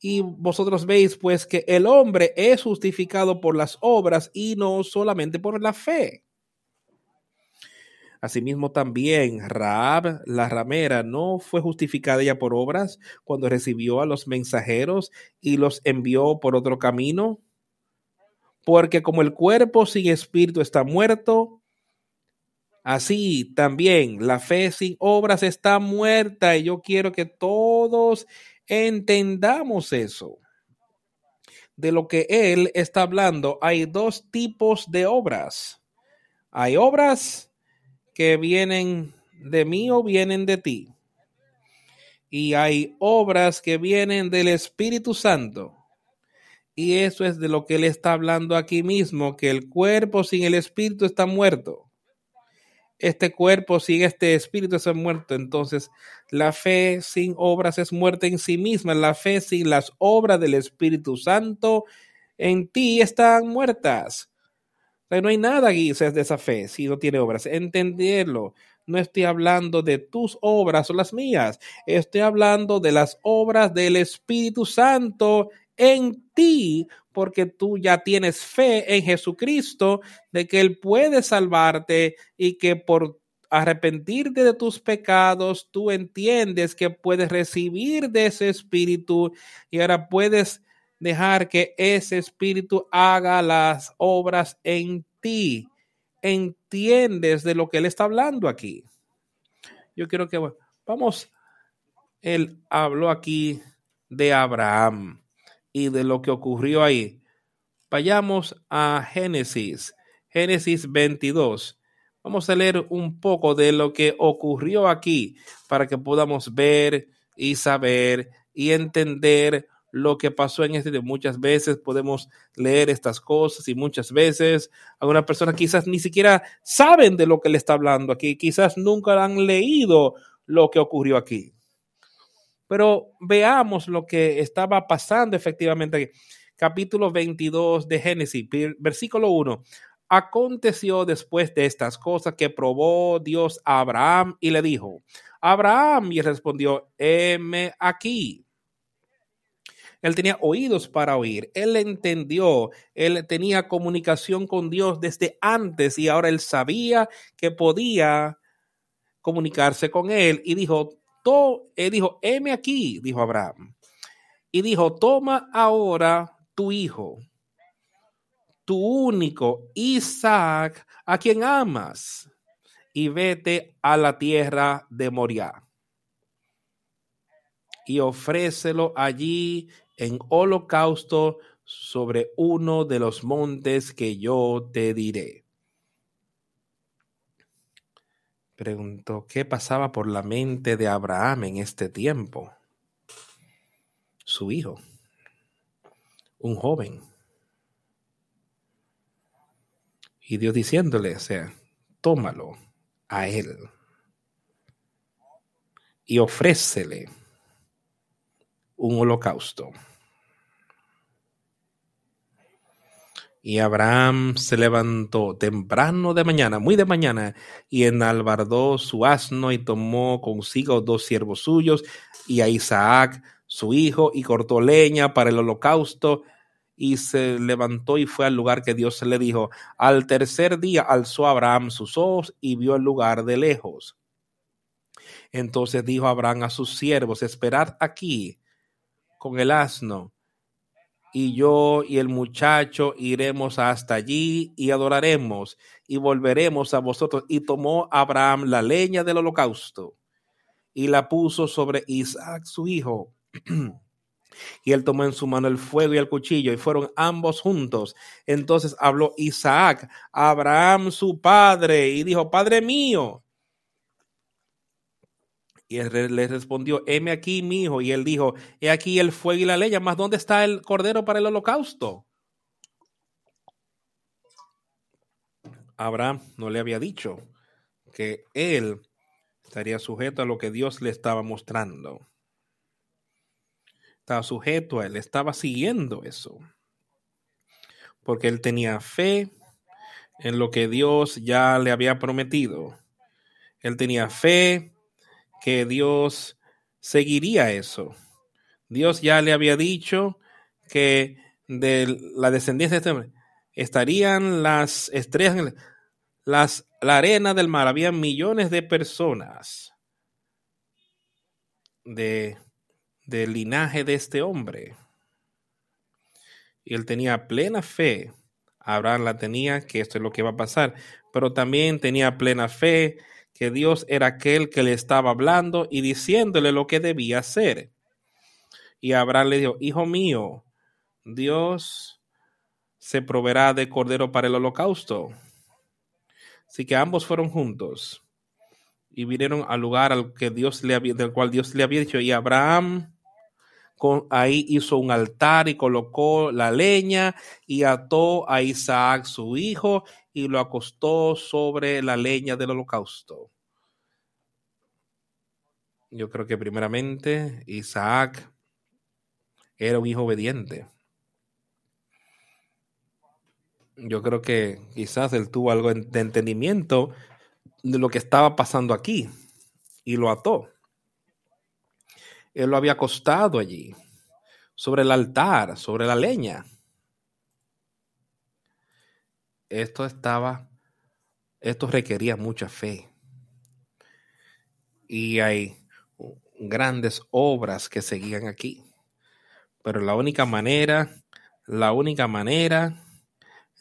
Y vosotros veis pues que el hombre es justificado por las obras y no solamente por la fe. Asimismo también Raab, la ramera, no fue justificada ya por obras cuando recibió a los mensajeros y los envió por otro camino. Porque como el cuerpo sin espíritu está muerto, así también la fe sin obras está muerta. Y yo quiero que todos entendamos eso. De lo que él está hablando, hay dos tipos de obras. Hay obras que vienen de mí o vienen de ti. Y hay obras que vienen del Espíritu Santo. Y eso es de lo que él está hablando aquí mismo, que el cuerpo sin el Espíritu está muerto este cuerpo sin este espíritu es muerto. Entonces, la fe sin obras es muerte en sí misma. La fe sin las obras del Espíritu Santo en ti están muertas. no hay nada aquí de esa fe si no tiene obras. Entenderlo. no estoy hablando de tus obras o las mías, estoy hablando de las obras del Espíritu Santo en ti, porque tú ya tienes fe en Jesucristo de que Él puede salvarte y que por arrepentirte de tus pecados, tú entiendes que puedes recibir de ese Espíritu y ahora puedes dejar que ese Espíritu haga las obras en ti entiendes de lo que él está hablando aquí. Yo quiero que vamos, él habló aquí de Abraham y de lo que ocurrió ahí. Vayamos a Génesis, Génesis 22. Vamos a leer un poco de lo que ocurrió aquí para que podamos ver y saber y entender lo que pasó en este Muchas veces podemos leer estas cosas y muchas veces algunas personas quizás ni siquiera saben de lo que le está hablando aquí, quizás nunca han leído lo que ocurrió aquí. Pero veamos lo que estaba pasando efectivamente. Capítulo 22 de Génesis, versículo 1. Aconteció después de estas cosas que probó Dios a Abraham y le dijo, Abraham, y respondió, heme aquí. Él tenía oídos para oír, él entendió, él tenía comunicación con Dios desde antes y ahora él sabía que podía comunicarse con él y dijo, él dijo, heme aquí, dijo Abraham. Y dijo, toma ahora tu hijo, tu único Isaac, a quien amas, y vete a la tierra de Moriah y ofrécelo allí en holocausto sobre uno de los montes que yo te diré. Preguntó, ¿qué pasaba por la mente de Abraham en este tiempo? Su hijo, un joven. Y Dios diciéndole, o sea, tómalo a él y ofrécele un holocausto. Y Abraham se levantó temprano de mañana, muy de mañana, y enalbardó su asno y tomó consigo dos siervos suyos y a Isaac, su hijo, y cortó leña para el holocausto y se levantó y fue al lugar que Dios le dijo. Al tercer día alzó Abraham sus ojos y vio el lugar de lejos. Entonces dijo Abraham a sus siervos, esperad aquí con el asno, y yo y el muchacho iremos hasta allí y adoraremos y volveremos a vosotros. Y tomó Abraham la leña del holocausto y la puso sobre Isaac su hijo. (clears throat) y él tomó en su mano el fuego y el cuchillo y fueron ambos juntos. Entonces habló Isaac a Abraham su padre y dijo, Padre mío. Y él le respondió, heme aquí, mi hijo. Y él dijo, he aquí el fuego y la leña, mas ¿dónde está el cordero para el holocausto? Abraham no le había dicho que él estaría sujeto a lo que Dios le estaba mostrando. Estaba sujeto a él, estaba siguiendo eso. Porque él tenía fe en lo que Dios ya le había prometido. Él tenía fe que Dios seguiría eso. Dios ya le había dicho que de la descendencia de este hombre estarían las estrellas, las, la arena del mar, había millones de personas de, del linaje de este hombre. Y él tenía plena fe, Abraham la tenía, que esto es lo que va a pasar, pero también tenía plena fe que Dios era aquel que le estaba hablando y diciéndole lo que debía hacer. Y Abraham le dijo, hijo mío, Dios se proveerá de cordero para el holocausto. Así que ambos fueron juntos y vinieron al lugar al que Dios le había, del cual Dios le había dicho. Y Abraham con, ahí hizo un altar y colocó la leña y ató a Isaac su hijo y lo acostó sobre la leña del holocausto. Yo creo que primeramente Isaac era un hijo obediente. Yo creo que quizás él tuvo algo de entendimiento de lo que estaba pasando aquí y lo ató. Él lo había acostado allí, sobre el altar, sobre la leña. Esto estaba, esto requería mucha fe. Y hay grandes obras que seguían aquí. Pero la única manera, la única manera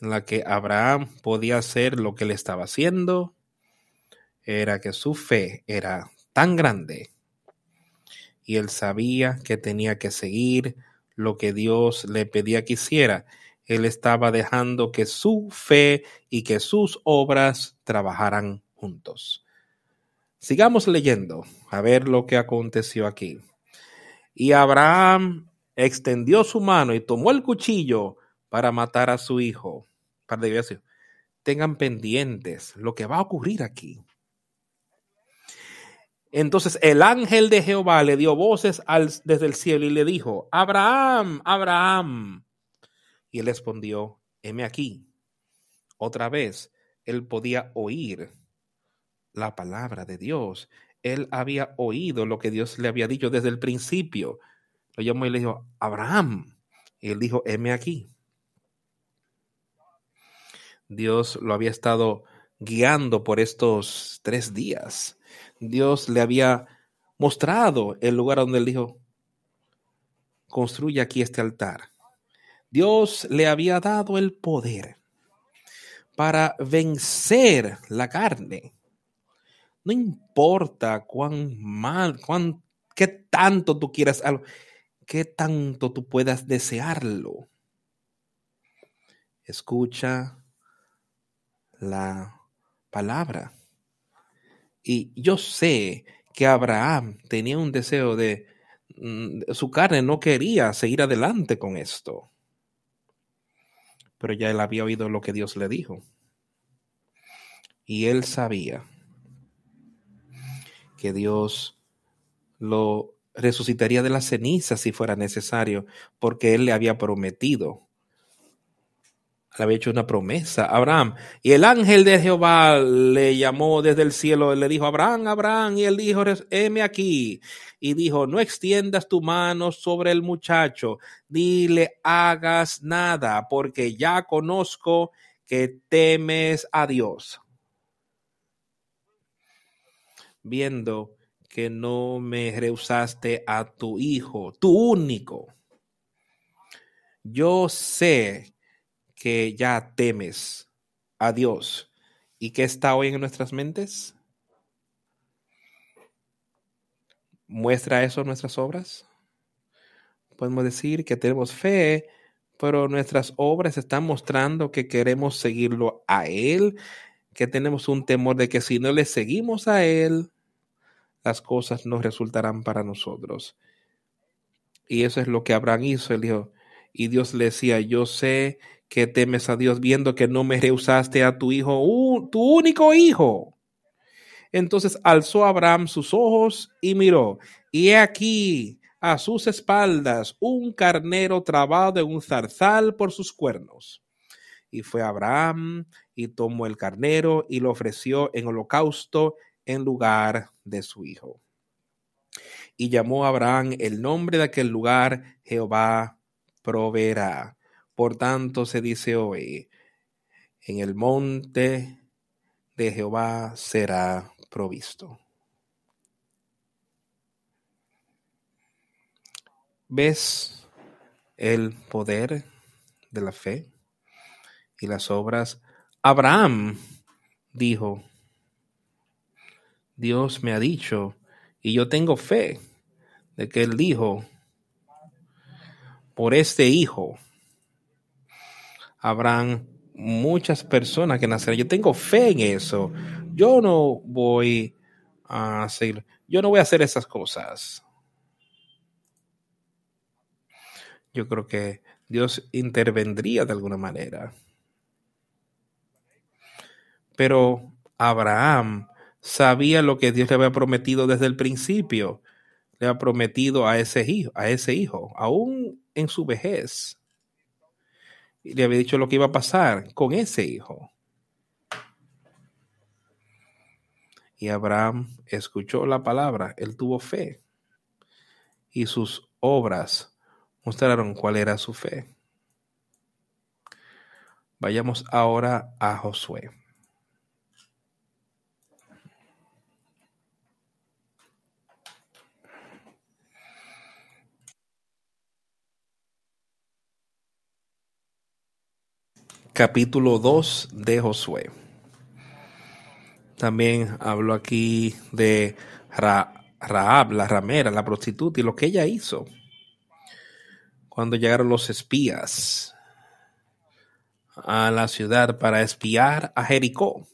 en la que Abraham podía hacer lo que él estaba haciendo era que su fe era tan grande y él sabía que tenía que seguir lo que Dios le pedía que hiciera. Él estaba dejando que su fe y que sus obras trabajaran juntos. Sigamos leyendo a ver lo que aconteció aquí. Y Abraham extendió su mano y tomó el cuchillo para matar a su hijo. Para tengan pendientes lo que va a ocurrir aquí. Entonces el ángel de Jehová le dio voces desde el cielo y le dijo, Abraham, Abraham. Y él respondió, heme aquí. Otra vez, él podía oír la palabra de Dios. Él había oído lo que Dios le había dicho desde el principio. Lo llamó y le dijo, Abraham. Y él dijo, heme aquí. Dios lo había estado guiando por estos tres días Dios le había mostrado el lugar donde él dijo, construye aquí este altar. Dios le había dado el poder para vencer la carne. No importa cuán mal, cuán, qué tanto tú quieras algo, qué tanto tú puedas desearlo. Escucha la palabra. Y yo sé que Abraham tenía un deseo de, mm, su carne no quería seguir adelante con esto. Pero ya él había oído lo que Dios le dijo. Y él sabía que Dios lo resucitaría de las cenizas si fuera necesario, porque él le había prometido le había hecho una promesa a Abraham. Y el ángel de Jehová le llamó desde el cielo le dijo, Abraham, Abraham, y él dijo, heme aquí. Y dijo, no extiendas tu mano sobre el muchacho, ni le hagas nada, porque ya conozco que temes a Dios. Viendo que no me rehusaste a tu hijo, tu único. Yo sé que ya temes a Dios y que está hoy en nuestras mentes? ¿Muestra eso nuestras obras? Podemos decir que tenemos fe, pero nuestras obras están mostrando que queremos seguirlo a Él, que tenemos un temor de que si no le seguimos a Él, las cosas no resultarán para nosotros. Y eso es lo que Abraham hizo. Él dijo, y Dios le decía, yo sé que temes a Dios viendo que no me rehusaste a tu hijo, tu único hijo. Entonces alzó Abraham sus ojos y miró, y he aquí a sus espaldas un carnero trabado en un zarzal por sus cuernos. Y fue Abraham y tomó el carnero y lo ofreció en holocausto en lugar de su hijo. Y llamó a Abraham el nombre de aquel lugar Jehová proveerá. Por tanto se dice hoy, en el monte de Jehová será provisto. ¿Ves el poder de la fe y las obras? Abraham dijo, Dios me ha dicho, y yo tengo fe de que él dijo, por este hijo habrán muchas personas que nacerán. Yo tengo fe en eso. Yo no voy a hacer, yo no voy a hacer esas cosas. Yo creo que Dios intervendría de alguna manera. Pero Abraham sabía lo que Dios le había prometido desde el principio. Le había prometido a ese hijo, a ese hijo, aún en su vejez le había dicho lo que iba a pasar con ese hijo. Y Abraham escuchó la palabra, él tuvo fe. Y sus obras mostraron cuál era su fe. Vayamos ahora a Josué. Capítulo 2 de Josué. También hablo aquí de Raab, la ramera, la prostituta, y lo que ella hizo cuando llegaron los espías a la ciudad para espiar a Jericó.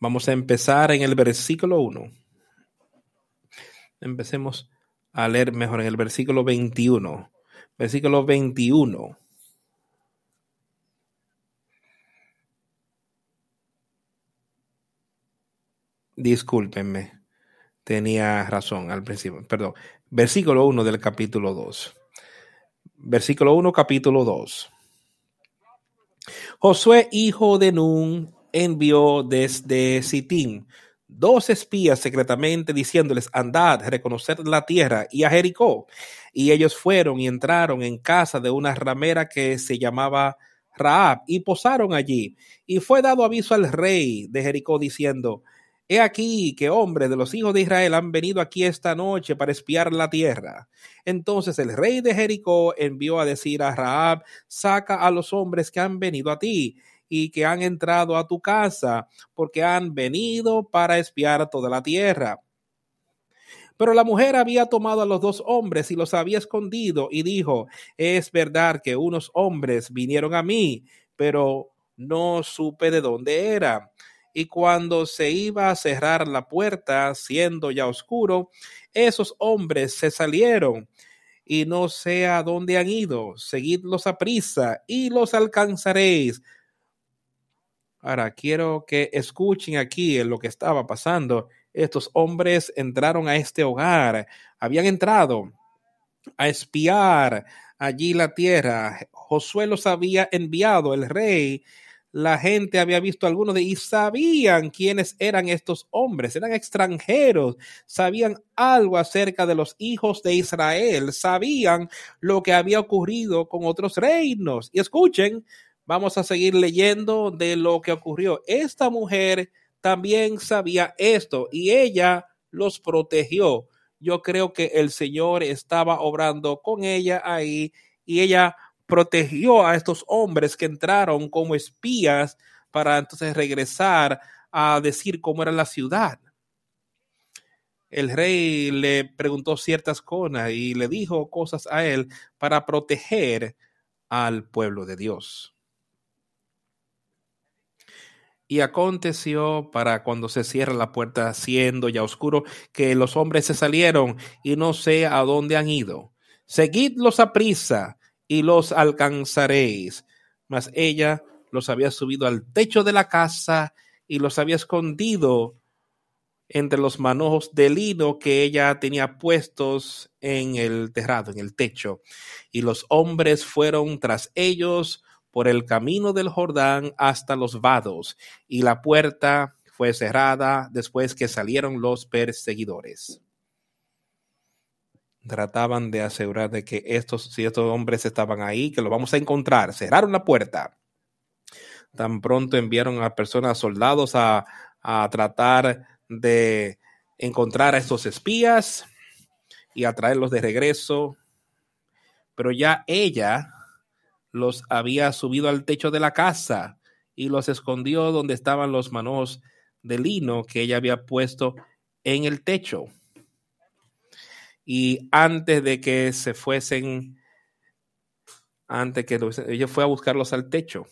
Vamos a empezar en el versículo 1. Empecemos a leer mejor en el versículo 21. Versículo 21. Discúlpenme, tenía razón al principio, perdón. Versículo 1 del capítulo 2. Versículo 1, capítulo 2. Josué, hijo de Nun, envió desde Sitín dos espías secretamente diciéndoles, andad, reconocer la tierra y a Jericó. Y ellos fueron y entraron en casa de una ramera que se llamaba Raab y posaron allí. Y fue dado aviso al rey de Jericó diciendo, He aquí que hombres de los hijos de Israel han venido aquí esta noche para espiar la tierra. Entonces el rey de Jericó envió a decir a Raab, saca a los hombres que han venido a ti y que han entrado a tu casa, porque han venido para espiar toda la tierra. Pero la mujer había tomado a los dos hombres y los había escondido y dijo, es verdad que unos hombres vinieron a mí, pero no supe de dónde era y cuando se iba a cerrar la puerta, siendo ya oscuro, esos hombres se salieron y no sé a dónde han ido. Seguidlos a prisa y los alcanzaréis. Ahora, quiero que escuchen aquí lo que estaba pasando. Estos hombres entraron a este hogar, habían entrado a espiar allí la tierra. Josué los había enviado, el rey la gente había visto algunos de y sabían quiénes eran estos hombres, eran extranjeros, sabían algo acerca de los hijos de Israel, sabían lo que había ocurrido con otros reinos. Y escuchen, vamos a seguir leyendo de lo que ocurrió. Esta mujer también sabía esto y ella los protegió. Yo creo que el Señor estaba obrando con ella ahí y ella protegió a estos hombres que entraron como espías para entonces regresar a decir cómo era la ciudad. El rey le preguntó ciertas cosas y le dijo cosas a él para proteger al pueblo de Dios. Y aconteció para cuando se cierra la puerta, siendo ya oscuro, que los hombres se salieron y no sé a dónde han ido. Seguidlos a prisa y los alcanzaréis. Mas ella los había subido al techo de la casa y los había escondido entre los manojos de lino que ella tenía puestos en el terrado, en el techo. Y los hombres fueron tras ellos por el camino del Jordán hasta los vados, y la puerta fue cerrada después que salieron los perseguidores trataban de asegurar de que estos, si estos hombres estaban ahí, que lo vamos a encontrar. Cerraron la puerta. Tan pronto enviaron a personas, soldados, a, a tratar de encontrar a estos espías y a traerlos de regreso. Pero ya ella los había subido al techo de la casa y los escondió donde estaban los manos de lino que ella había puesto en el techo y antes de que se fuesen, antes que ella fue a buscarlos al techo,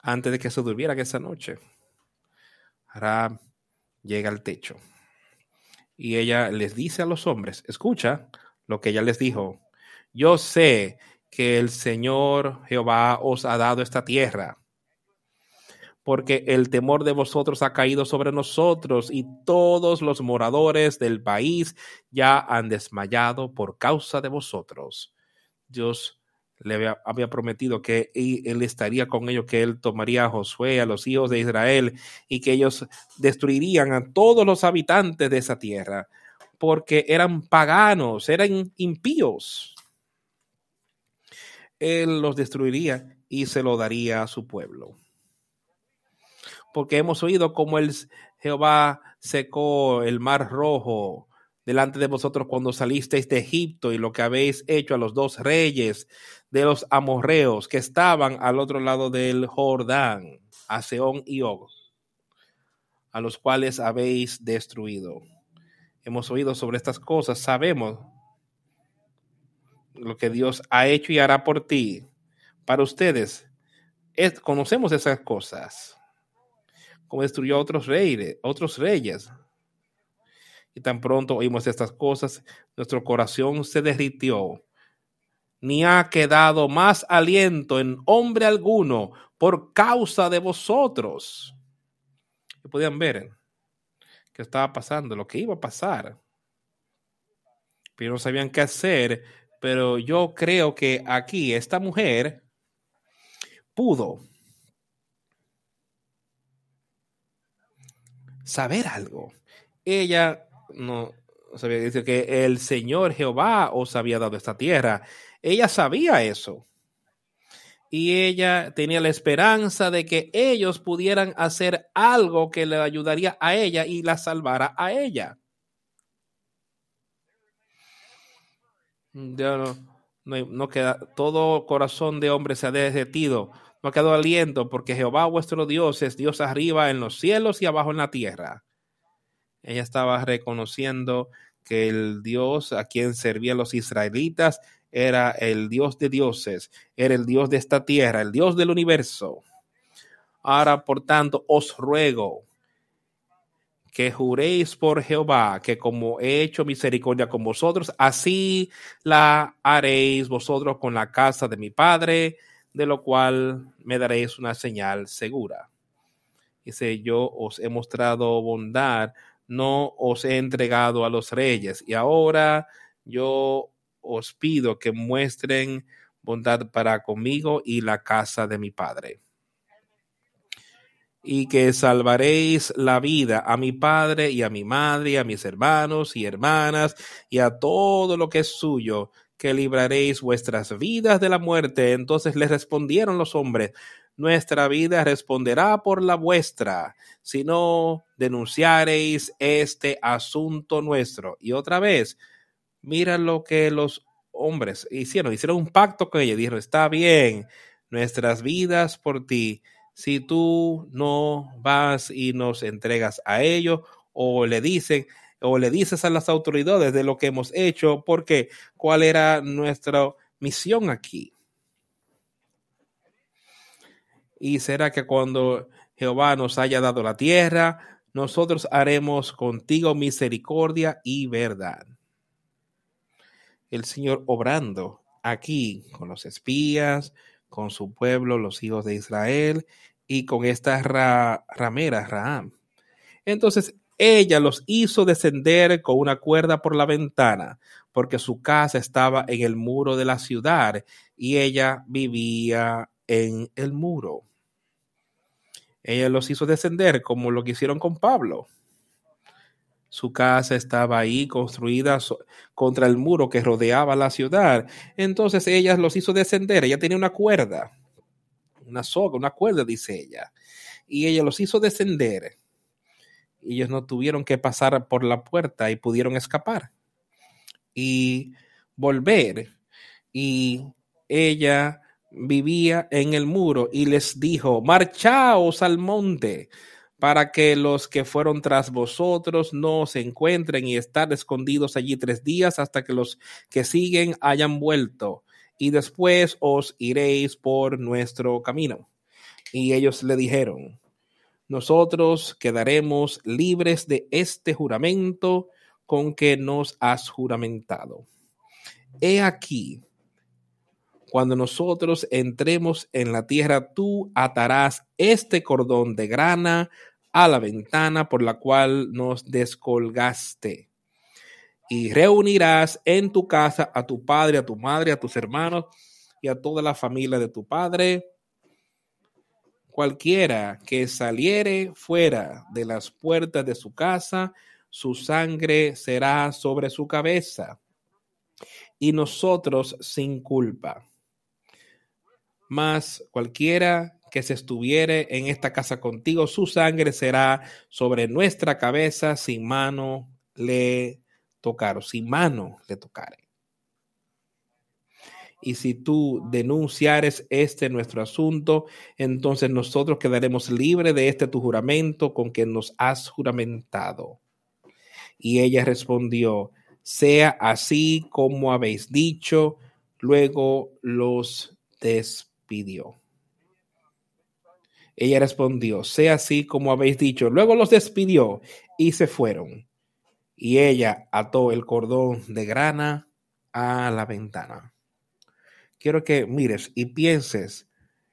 antes de que se durmieran esa noche. Ahora llega al techo y ella les dice a los hombres, escucha lo que ella les dijo, yo sé que el Señor Jehová os ha dado esta tierra porque el temor de vosotros ha caído sobre nosotros y todos los moradores del país ya han desmayado por causa de vosotros. Dios le había, prometido que él estaría con ellos, que él tomaría a Josué, a los hijos de Israel, y que ellos destruirían a todos los habitantes de esa tierra, porque eran paganos, eran impíos. Él los destruiría y se lo daría a su pueblo. Porque hemos oído cómo el Jehová secó el mar rojo, delante de vosotros cuando salisteis de Egipto y lo que habéis hecho a los dos reyes de los amorreos que estaban al otro lado del Jordán, a Seón y Og, a los cuales habéis destruido. Hemos oído sobre estas cosas, sabemos lo que Dios ha hecho y hará por ti, para ustedes. conocemos esas cosas, como destruyó a otros reyes, otros reyes, y tan pronto oímos estas cosas, nuestro corazón se derritió. Ni ha quedado más aliento en hombre alguno por causa de vosotros. Y podían ver qué estaba pasando, lo que iba a pasar. Pero no sabían qué hacer. Pero yo creo que aquí esta mujer pudo saber algo. Ella no sabía, que el Señor Jehová os había dado esta tierra. Ella sabía eso. Y ella tenía la esperanza de que ellos pudieran hacer algo que le ayudaría a ella y la salvara a ella. No, no, queda, todo corazón de hombre se ha derretido, no ha quedado aliento, porque Jehová vuestro Dios es Dios arriba en los cielos y abajo en la tierra. Ella estaba reconociendo que el Dios a quien servían los israelitas era el Dios de dioses, era el Dios de esta tierra, el Dios del universo. Ahora, por tanto, os ruego que juréis por Jehová, que como he hecho misericordia con vosotros, así la haréis vosotros con la casa de mi Padre, de lo cual me daréis una señal segura. Dice, yo os he mostrado bondad no os he entregado a los reyes. Y ahora yo os pido que muestren bondad para conmigo y la casa de mi padre. Y que salvaréis la vida a mi padre y a mi madre, a mis hermanos y hermanas, y a todo lo que es suyo, que libraréis vuestras vidas de la muerte. Entonces les respondieron los hombres, nuestra vida responderá por la vuestra, si no denunciareis este asunto nuestro. Y otra vez, mira lo que los hombres hicieron, hicieron un pacto con ella, dijeron, está bien, nuestras vidas por ti, si tú no vas y nos entregas a ellos o le dicen o le dices a las autoridades de lo que hemos hecho, porque cuál era nuestra misión aquí. Y será que cuando Jehová nos haya dado la tierra, nosotros haremos contigo misericordia y verdad. El Señor obrando aquí con los espías, con su pueblo, los hijos de Israel, y con esta ramera, Raam. Entonces ella los hizo descender con una cuerda por la ventana, porque su casa estaba en el muro de la ciudad y ella vivía en el muro. Ella los hizo descender como lo que hicieron con Pablo. Su casa estaba ahí construida contra el muro que rodeaba la ciudad. Entonces ella los hizo descender. Ella tenía una cuerda, una soga, una cuerda, dice ella. Y ella los hizo descender. Ellos no tuvieron que pasar por la puerta y pudieron escapar. Y volver. Y ella vivía en el muro y les dijo, marchaos al monte para que los que fueron tras vosotros no se encuentren y estar escondidos allí tres días hasta que los que siguen hayan vuelto y después os iréis por nuestro camino. Y ellos le dijeron, nosotros quedaremos libres de este juramento con que nos has juramentado. He aquí, cuando nosotros entremos en la tierra, tú atarás este cordón de grana a la ventana por la cual nos descolgaste. Y reunirás en tu casa a tu padre, a tu madre, a tus hermanos y a toda la familia de tu padre. Cualquiera que saliere fuera de las puertas de su casa, su sangre será sobre su cabeza, y nosotros sin culpa. Mas cualquiera que se estuviere en esta casa contigo, su sangre será sobre nuestra cabeza, sin mano le tocar, sin mano le tocare. Y si tú denunciares este nuestro asunto, entonces nosotros quedaremos libres de este tu juramento con que nos has juramentado. Y ella respondió, sea así como habéis dicho. Luego los despidió. Ella respondió, sea así como habéis dicho. Luego los despidió y se fueron. Y ella ató el cordón de grana a la ventana quiero que mires y pienses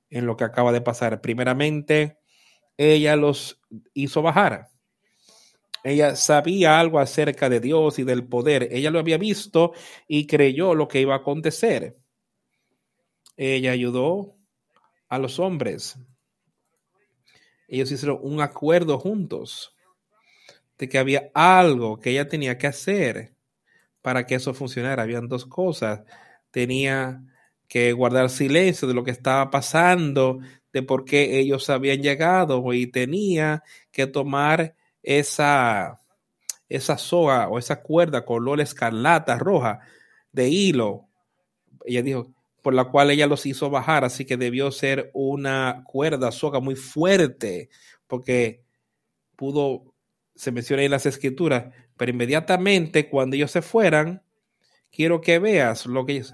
en lo que acaba de pasar. Primeramente, ella los hizo bajar. Ella sabía algo acerca de Dios y del poder. Ella lo había visto y creyó lo que iba a acontecer. Ella ayudó a los hombres. Ellos hicieron un acuerdo juntos de que había algo que ella tenía que hacer para que eso funcionara. Habían dos cosas. Tenía que guardar silencio de lo que estaba pasando, de por qué ellos habían llegado y tenía que tomar esa, esa soga o esa cuerda color escarlata roja de hilo. Ella dijo, por la cual ella los hizo bajar, así que debió ser una cuerda, soga muy fuerte, porque pudo, se menciona en las escrituras, pero inmediatamente cuando ellos se fueran, quiero que veas lo que ellos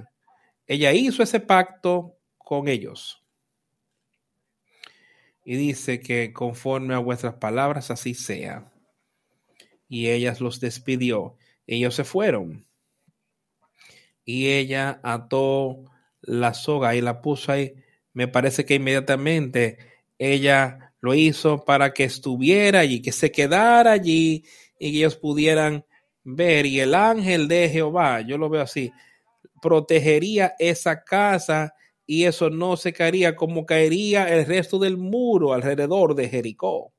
ella hizo ese pacto con ellos. Y dice que conforme a vuestras palabras así sea. Y ella los despidió. Ellos se fueron. Y ella ató la soga y la puso ahí. Me parece que inmediatamente ella lo hizo para que estuviera allí, que se quedara allí y que ellos pudieran ver. Y el ángel de Jehová, yo lo veo así, protegería esa casa y eso no se caería como caería el resto del muro alrededor de Jericó.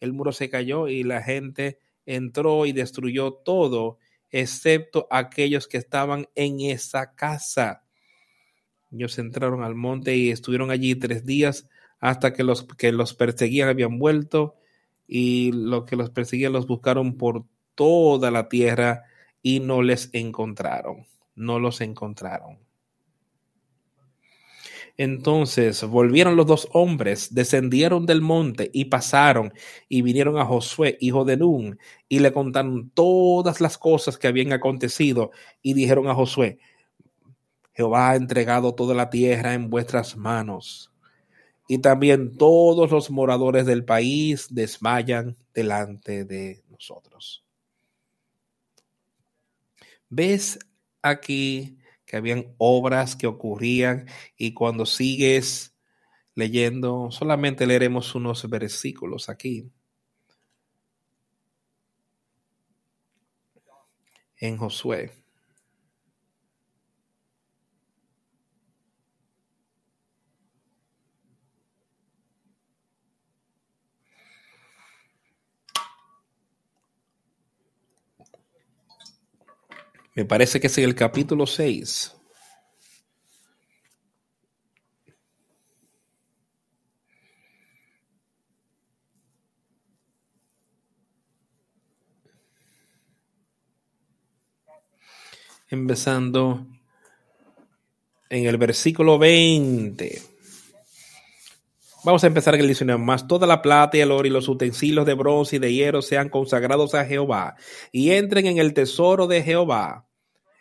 El muro se cayó y la gente entró y destruyó todo, excepto aquellos que estaban en esa casa. Ellos entraron al monte y estuvieron allí tres días hasta que los que los perseguían habían vuelto y los que los perseguían los buscaron por toda la tierra y no les encontraron no los encontraron. Entonces volvieron los dos hombres, descendieron del monte y pasaron y vinieron a Josué, hijo de Nun, y le contaron todas las cosas que habían acontecido y dijeron a Josué, Jehová ha entregado toda la tierra en vuestras manos. Y también todos los moradores del país desmayan delante de nosotros. ¿Ves aquí que habían obras que ocurrían y cuando sigues leyendo, solamente leeremos unos versículos aquí. En Josué. Me parece que es en el capítulo 6. Empezando en el versículo 20. Vamos a empezar el diccionario. Más toda la plata y el oro y los utensilios de bronce y de hierro sean consagrados a Jehová y entren en el tesoro de Jehová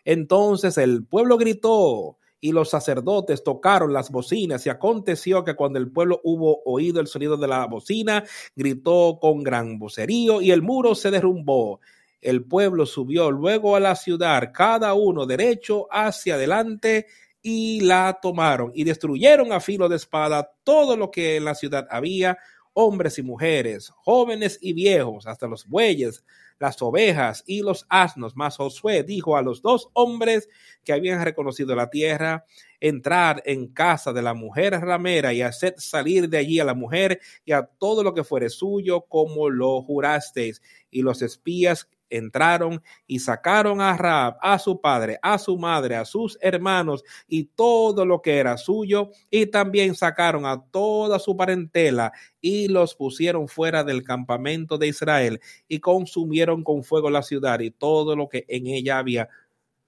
entonces el pueblo gritó y los sacerdotes tocaron las bocinas y aconteció que cuando el pueblo hubo oído el sonido de la bocina, gritó con gran vocerío y el muro se derrumbó. El pueblo subió luego a la ciudad, cada uno derecho hacia adelante y la tomaron y destruyeron a filo de espada todo lo que en la ciudad había, hombres y mujeres, jóvenes y viejos, hasta los bueyes, las ovejas y los asnos. Mas Josué dijo a los dos hombres que habían reconocido la tierra, entrar en casa de la mujer ramera y hacer salir de allí a la mujer y a todo lo que fuere suyo, como lo jurasteis. Y los espías entraron y sacaron a Raab, a su padre, a su madre, a sus hermanos y todo lo que era suyo, y también sacaron a toda su parentela y los pusieron fuera del campamento de Israel y consumieron con fuego la ciudad y todo lo que en ella había.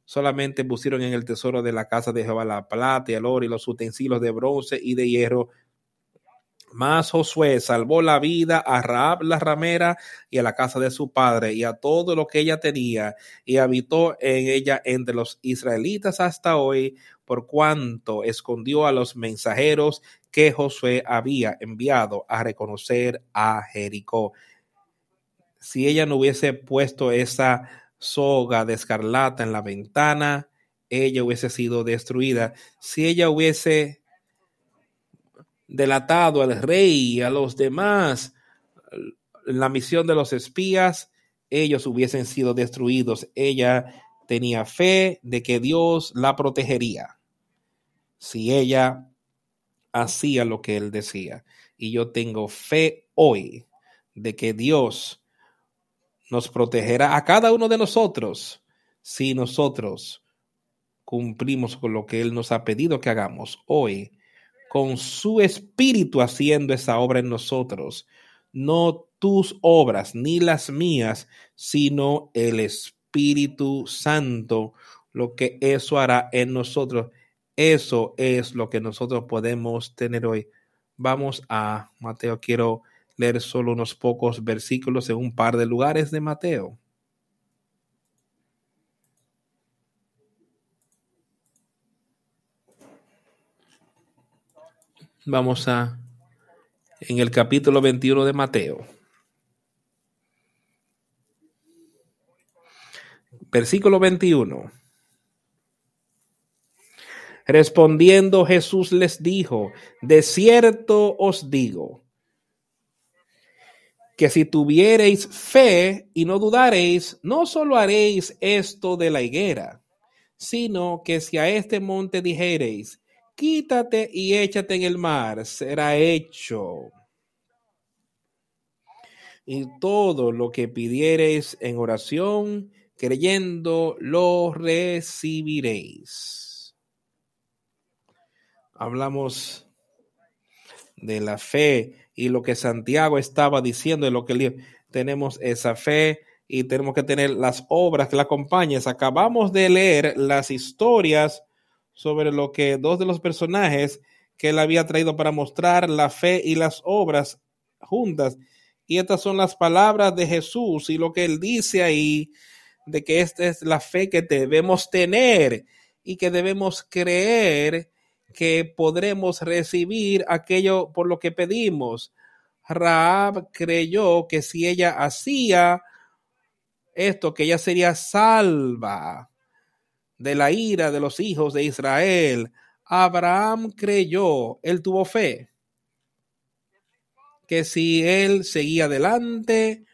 Solamente pusieron en el tesoro de la casa de Jehová la plata el oro y los utensilios de bronce y de hierro mas Josué salvó la vida a Raab la ramera y a la casa de su padre y a todo lo que ella tenía y habitó en ella entre los israelitas hasta hoy por cuanto escondió a los mensajeros que Josué había enviado a reconocer a Jericó. Si ella no hubiese puesto esa soga de escarlata en la ventana, ella hubiese sido destruida. Si ella hubiese delatado al rey y a los demás la misión de los espías, ellos hubiesen sido destruidos. Ella tenía fe de que Dios la protegería si ella hacía lo que él decía. Y yo tengo fe hoy de que Dios nos protegerá a cada uno de nosotros si nosotros cumplimos con lo que Él nos ha pedido que hagamos hoy con su espíritu haciendo esa obra en nosotros. No tus obras ni las mías, sino el Espíritu Santo, lo que eso hará en nosotros. Eso es lo que nosotros podemos tener hoy. Vamos a Mateo. Quiero leer solo unos pocos versículos en un par de lugares de Mateo. Vamos a en el capítulo 21 de Mateo. Versículo 21. Respondiendo Jesús les dijo, de cierto os digo, que si tuviereis fe y no dudareis, no solo haréis esto de la higuera, sino que si a este monte dijereis, quítate y échate en el mar, será hecho. Y todo lo que pidiereis en oración, creyendo, lo recibiréis. Hablamos de la fe y lo que Santiago estaba diciendo, de lo que tenemos esa fe y tenemos que tener las obras que la acompañen. Acabamos de leer las historias sobre lo que dos de los personajes que él había traído para mostrar la fe y las obras juntas. Y estas son las palabras de Jesús y lo que él dice ahí, de que esta es la fe que debemos tener y que debemos creer que podremos recibir aquello por lo que pedimos. Raab creyó que si ella hacía esto, que ella sería salva de la ira de los hijos de Israel. Abraham creyó, él tuvo fe, que si él seguía adelante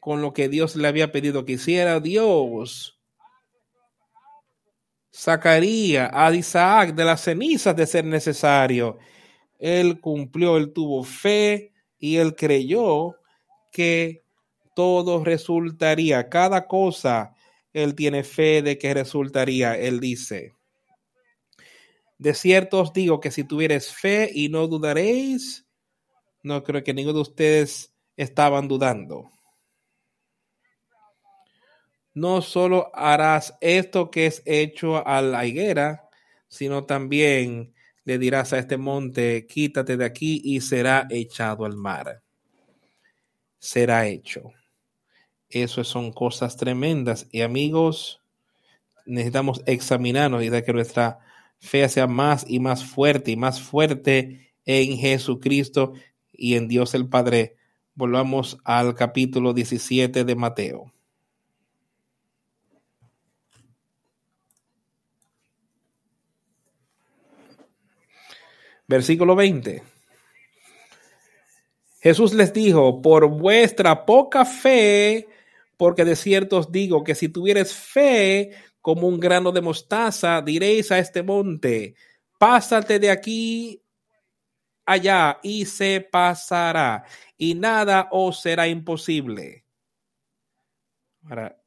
con lo que Dios le había pedido que hiciera, Dios sacaría a Isaac de las cenizas de ser necesario. Él cumplió, él tuvo fe y él creyó que todo resultaría, cada cosa él tiene fe de que resultaría. Él dice, de cierto os digo que si tuvieres fe y no dudaréis, no creo que ninguno de ustedes estaban dudando. No solo harás esto que es hecho a la higuera, sino también le dirás a este monte, quítate de aquí y será echado al mar. Será hecho. Eso son cosas tremendas. Y amigos, necesitamos examinarnos y de que nuestra fe sea más y más fuerte y más fuerte en Jesucristo y en Dios el Padre. Volvamos al capítulo 17 de Mateo. Versículo 20. Jesús les dijo, por vuestra poca fe, porque de cierto os digo que si tuvieres fe como un grano de mostaza, diréis a este monte, pásate de aquí allá y se pasará, y nada os será imposible. Ahora,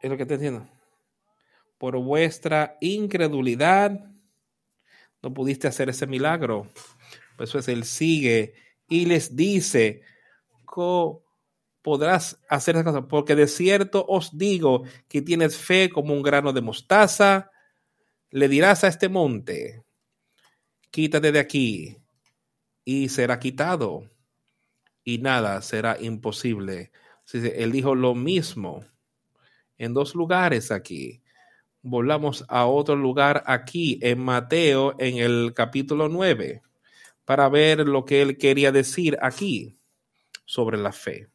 es lo que te entiendo. Por vuestra incredulidad, no pudiste hacer ese milagro. Por eso es, él sigue y les dice, podrás hacer esas cosas, porque de cierto os digo que tienes fe como un grano de mostaza, le dirás a este monte, quítate de aquí, y será quitado, y nada será imposible. Él dijo lo mismo en dos lugares aquí. Volvamos a otro lugar aquí, en Mateo, en el capítulo 9 para ver lo que él quería decir aquí sobre la fe.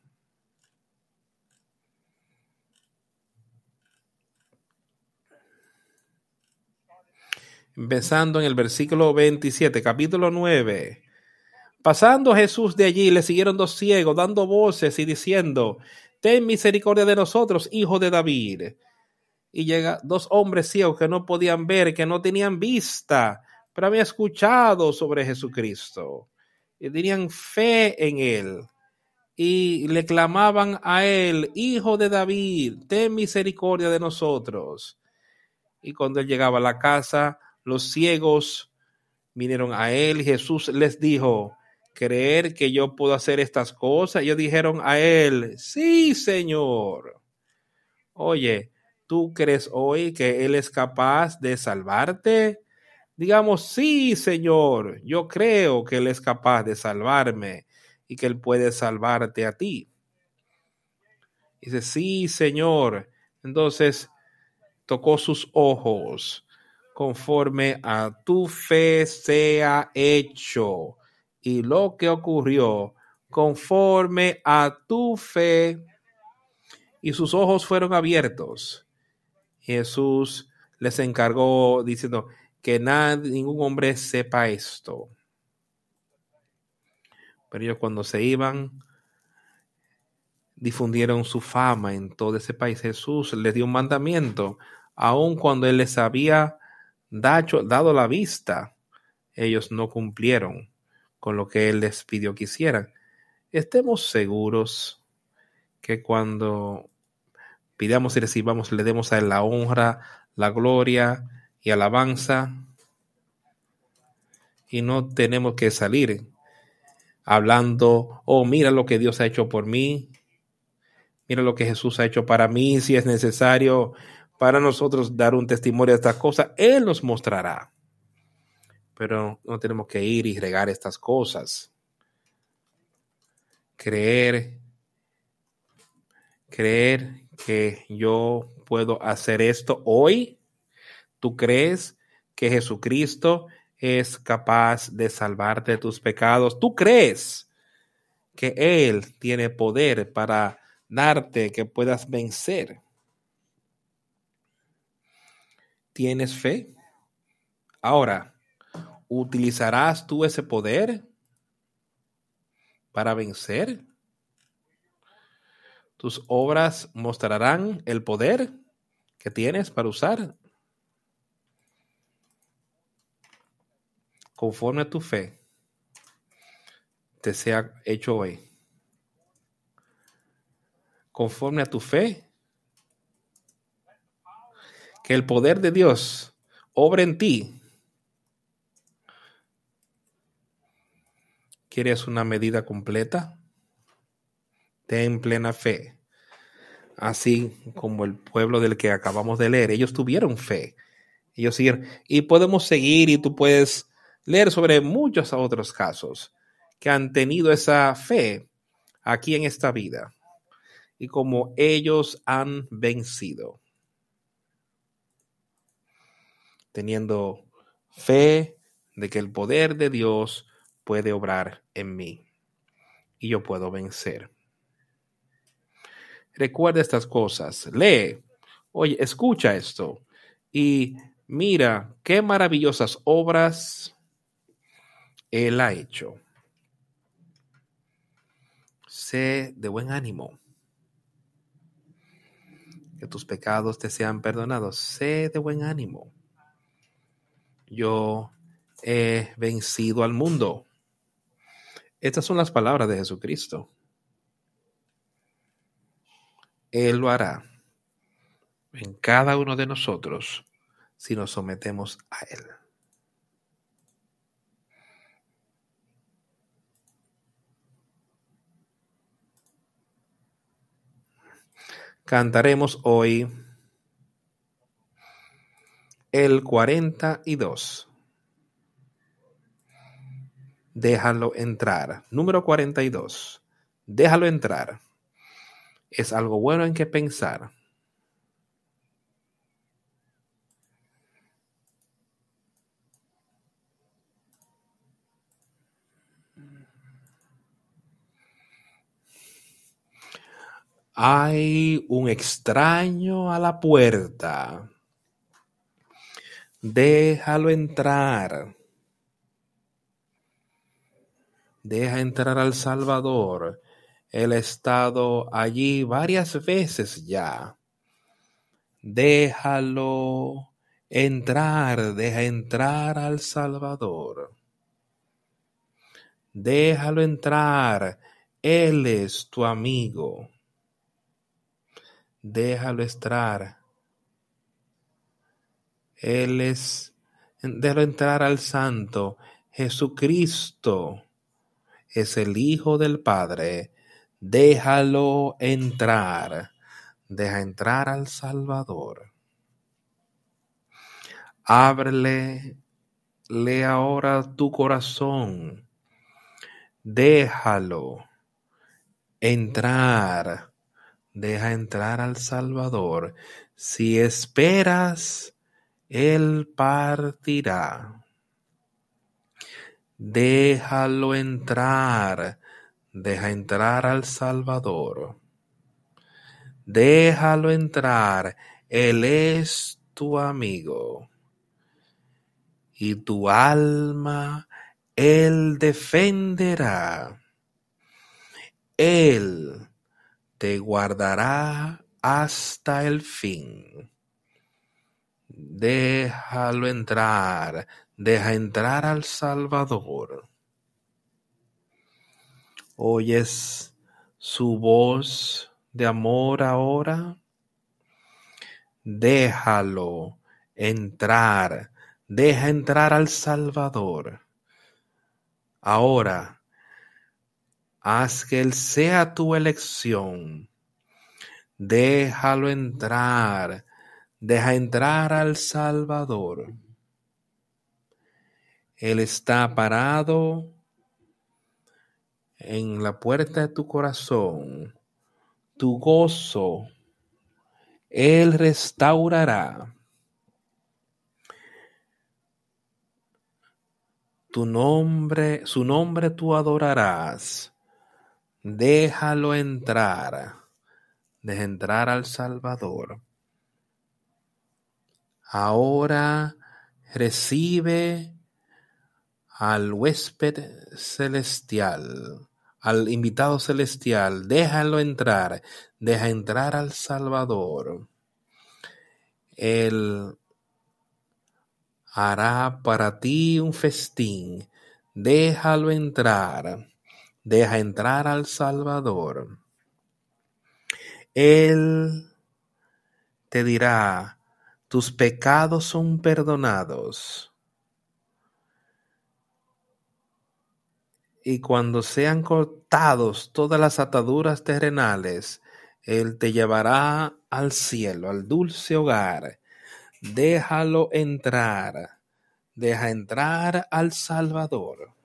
Empezando en el versículo 27, capítulo 9. Pasando Jesús de allí, le siguieron dos ciegos, dando voces y diciendo, Ten misericordia de nosotros, hijo de David. Y llega dos hombres ciegos que no podían ver, que no tenían vista, pero había escuchado sobre Jesucristo y tenían fe en él y le clamaban a él, Hijo de David, ten misericordia de nosotros. Y cuando él llegaba a la casa, los ciegos vinieron a él Jesús les dijo, ¿creer que yo puedo hacer estas cosas? Y ellos dijeron a él, sí, Señor. Oye, ¿tú crees hoy que él es capaz de salvarte? digamos, sí, Señor, yo creo que Él es capaz de salvarme y que Él puede salvarte a ti. Dice, sí, Señor. Entonces tocó sus ojos conforme a tu fe sea hecho. Y lo que ocurrió conforme a tu fe. Y sus ojos fueron abiertos. Jesús les encargó diciendo, que nadie, ningún hombre sepa esto. Pero ellos cuando se iban, difundieron su fama en todo ese país. Jesús les dio un mandamiento, aun cuando él les había dado, la vista, ellos no cumplieron con lo que él les pidió que hicieran. Estemos seguros que cuando pidamos y recibamos, le demos a él la honra, la gloria y alabanza. Y no tenemos que salir hablando, oh, mira lo que Dios ha hecho por mí. Mira lo que Jesús ha hecho para mí. Si es necesario para nosotros dar un testimonio de estas cosas, Él nos mostrará. Pero no tenemos que ir y regar estas cosas. Creer, creer que yo puedo hacer esto hoy ¿Tú crees que Jesucristo es capaz de salvarte de tus pecados? ¿Tú crees que Él tiene poder para darte que puedas vencer? ¿Tienes fe? Ahora, ¿utilizarás tú ese poder para vencer? ¿Tus obras mostrarán el poder que tienes para usar conforme a tu fe, te sea hecho hoy. Conforme a tu fe, que el poder de Dios obre en ti. ¿Quieres una medida completa? Ten plena fe. Así como el pueblo del que acabamos de leer, ellos tuvieron fe. Ellos siguen. Y podemos seguir y tú puedes leer sobre muchos otros casos que han tenido esa fe aquí en esta vida y como ellos han vencido. Teniendo fe de que el poder de Dios puede obrar en mí y yo puedo vencer. Recuerda estas cosas, lee, oye, escucha esto y mira qué maravillosas obras él ha hecho. sé de buen ánimo. Que tus pecados te sean perdonados. Sé de buen ánimo. Yo he vencido al mundo. Estas son las palabras de Jesucristo. Él lo hará en cada uno de nosotros si nos sometemos a Él. Cantaremos hoy el 42. Déjalo entrar. Número 42. Déjalo entrar. Es algo bueno en que pensar. Hay un extraño a la puerta. Déjalo entrar. Deja entrar al Salvador. Él ha estado allí varias veces ya. Déjalo entrar, deja entrar al Salvador. Déjalo entrar. Él es tu amigo déjalo estar. Él es, déjalo entrar al Santo. Jesucristo es el Hijo del Padre. Déjalo entrar. Deja entrar al Salvador. Ábrele le ahora tu corazón. Déjalo entrar deja entrar al Salvador. Si esperas, Él partirá. Déjalo entrar, deja entrar al Salvador. Déjalo entrar, Él es tu amigo. Y tu alma Él defenderá. Él te guardará hasta el fin. Déjalo entrar, deja entrar al Salvador. ¿Oyes su voz de amor ahora? Déjalo entrar, deja entrar al Salvador. Ahora Haz que Él sea tu elección. Déjalo entrar. Deja entrar al Salvador. Él está parado en la puerta de tu corazón. Tu gozo. Él restaurará. Tu nombre, su nombre tú adorarás Déjalo entrar. Deja entrar al Salvador. Ahora recibe al huésped celestial, al invitado celestial. Déjalo entrar. Deja entrar al Salvador. Él hará para ti un festín. Déjalo entrar deja entrar al Salvador. Él te dirá, tus pecados son perdonados. Y cuando sean cortados todas las ataduras terrenales, Él te llevará al cielo, al dulce hogar. Déjalo entrar. Deja entrar al Salvador.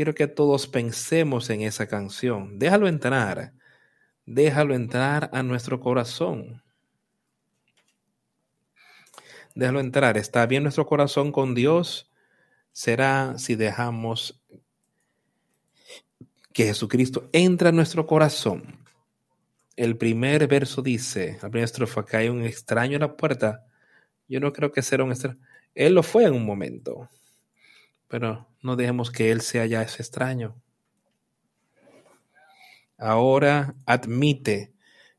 quiero que todos pensemos en esa canción. Déjalo entrar. Déjalo entrar a nuestro corazón. Déjalo entrar. ¿Está bien nuestro corazón con Dios? Será si dejamos que Jesucristo entre a nuestro corazón. El primer verso dice, la primera estrofa, hay un extraño en la puerta. Yo no creo que sea un extraño. Él lo fue en un momento pero no dejemos que Él sea ya ese extraño. Ahora admite,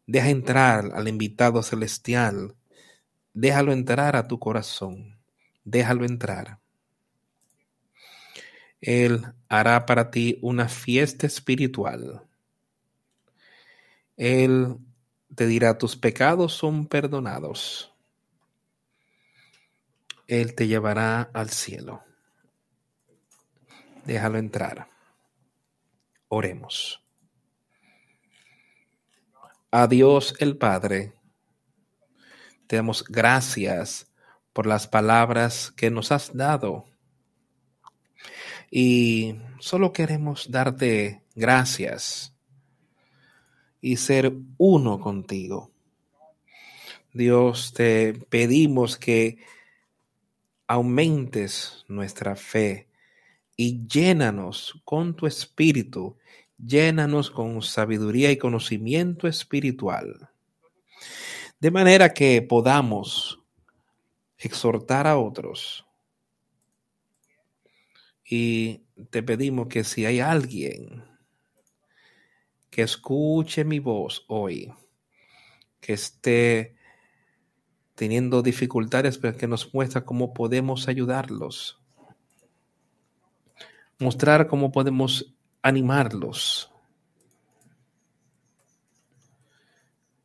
deja entrar al invitado celestial, déjalo entrar a tu corazón, déjalo entrar. Él hará para ti una fiesta espiritual. Él te dirá, tus pecados son perdonados. Él te llevará al cielo. Déjalo entrar. Oremos. A Dios el Padre, te damos gracias por las palabras que nos has dado. Y solo queremos darte gracias y ser uno contigo. Dios, te pedimos que aumentes nuestra fe y llénanos con tu espíritu, llénanos con sabiduría y conocimiento espiritual, de manera que podamos exhortar a otros. Y te pedimos que si hay alguien que escuche mi voz hoy, que esté teniendo dificultades, pero que nos muestra cómo podemos ayudarlos. Mostrar cómo podemos animarlos.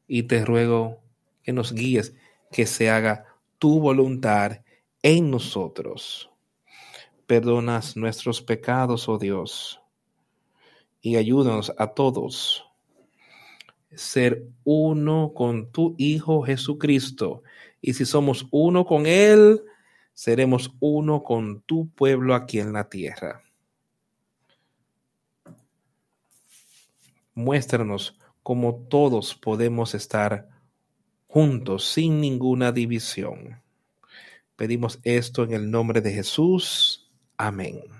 Y te ruego que nos guíes, que se haga tu voluntad en nosotros. Perdonas nuestros pecados, oh Dios y ayúdanos a todos ser uno con tu Hijo Jesucristo. Y si somos uno con Él, seremos uno con tu pueblo aquí en la tierra. Muéstranos cómo todos podemos estar juntos sin ninguna división. Pedimos esto en el nombre de Jesús. Amén.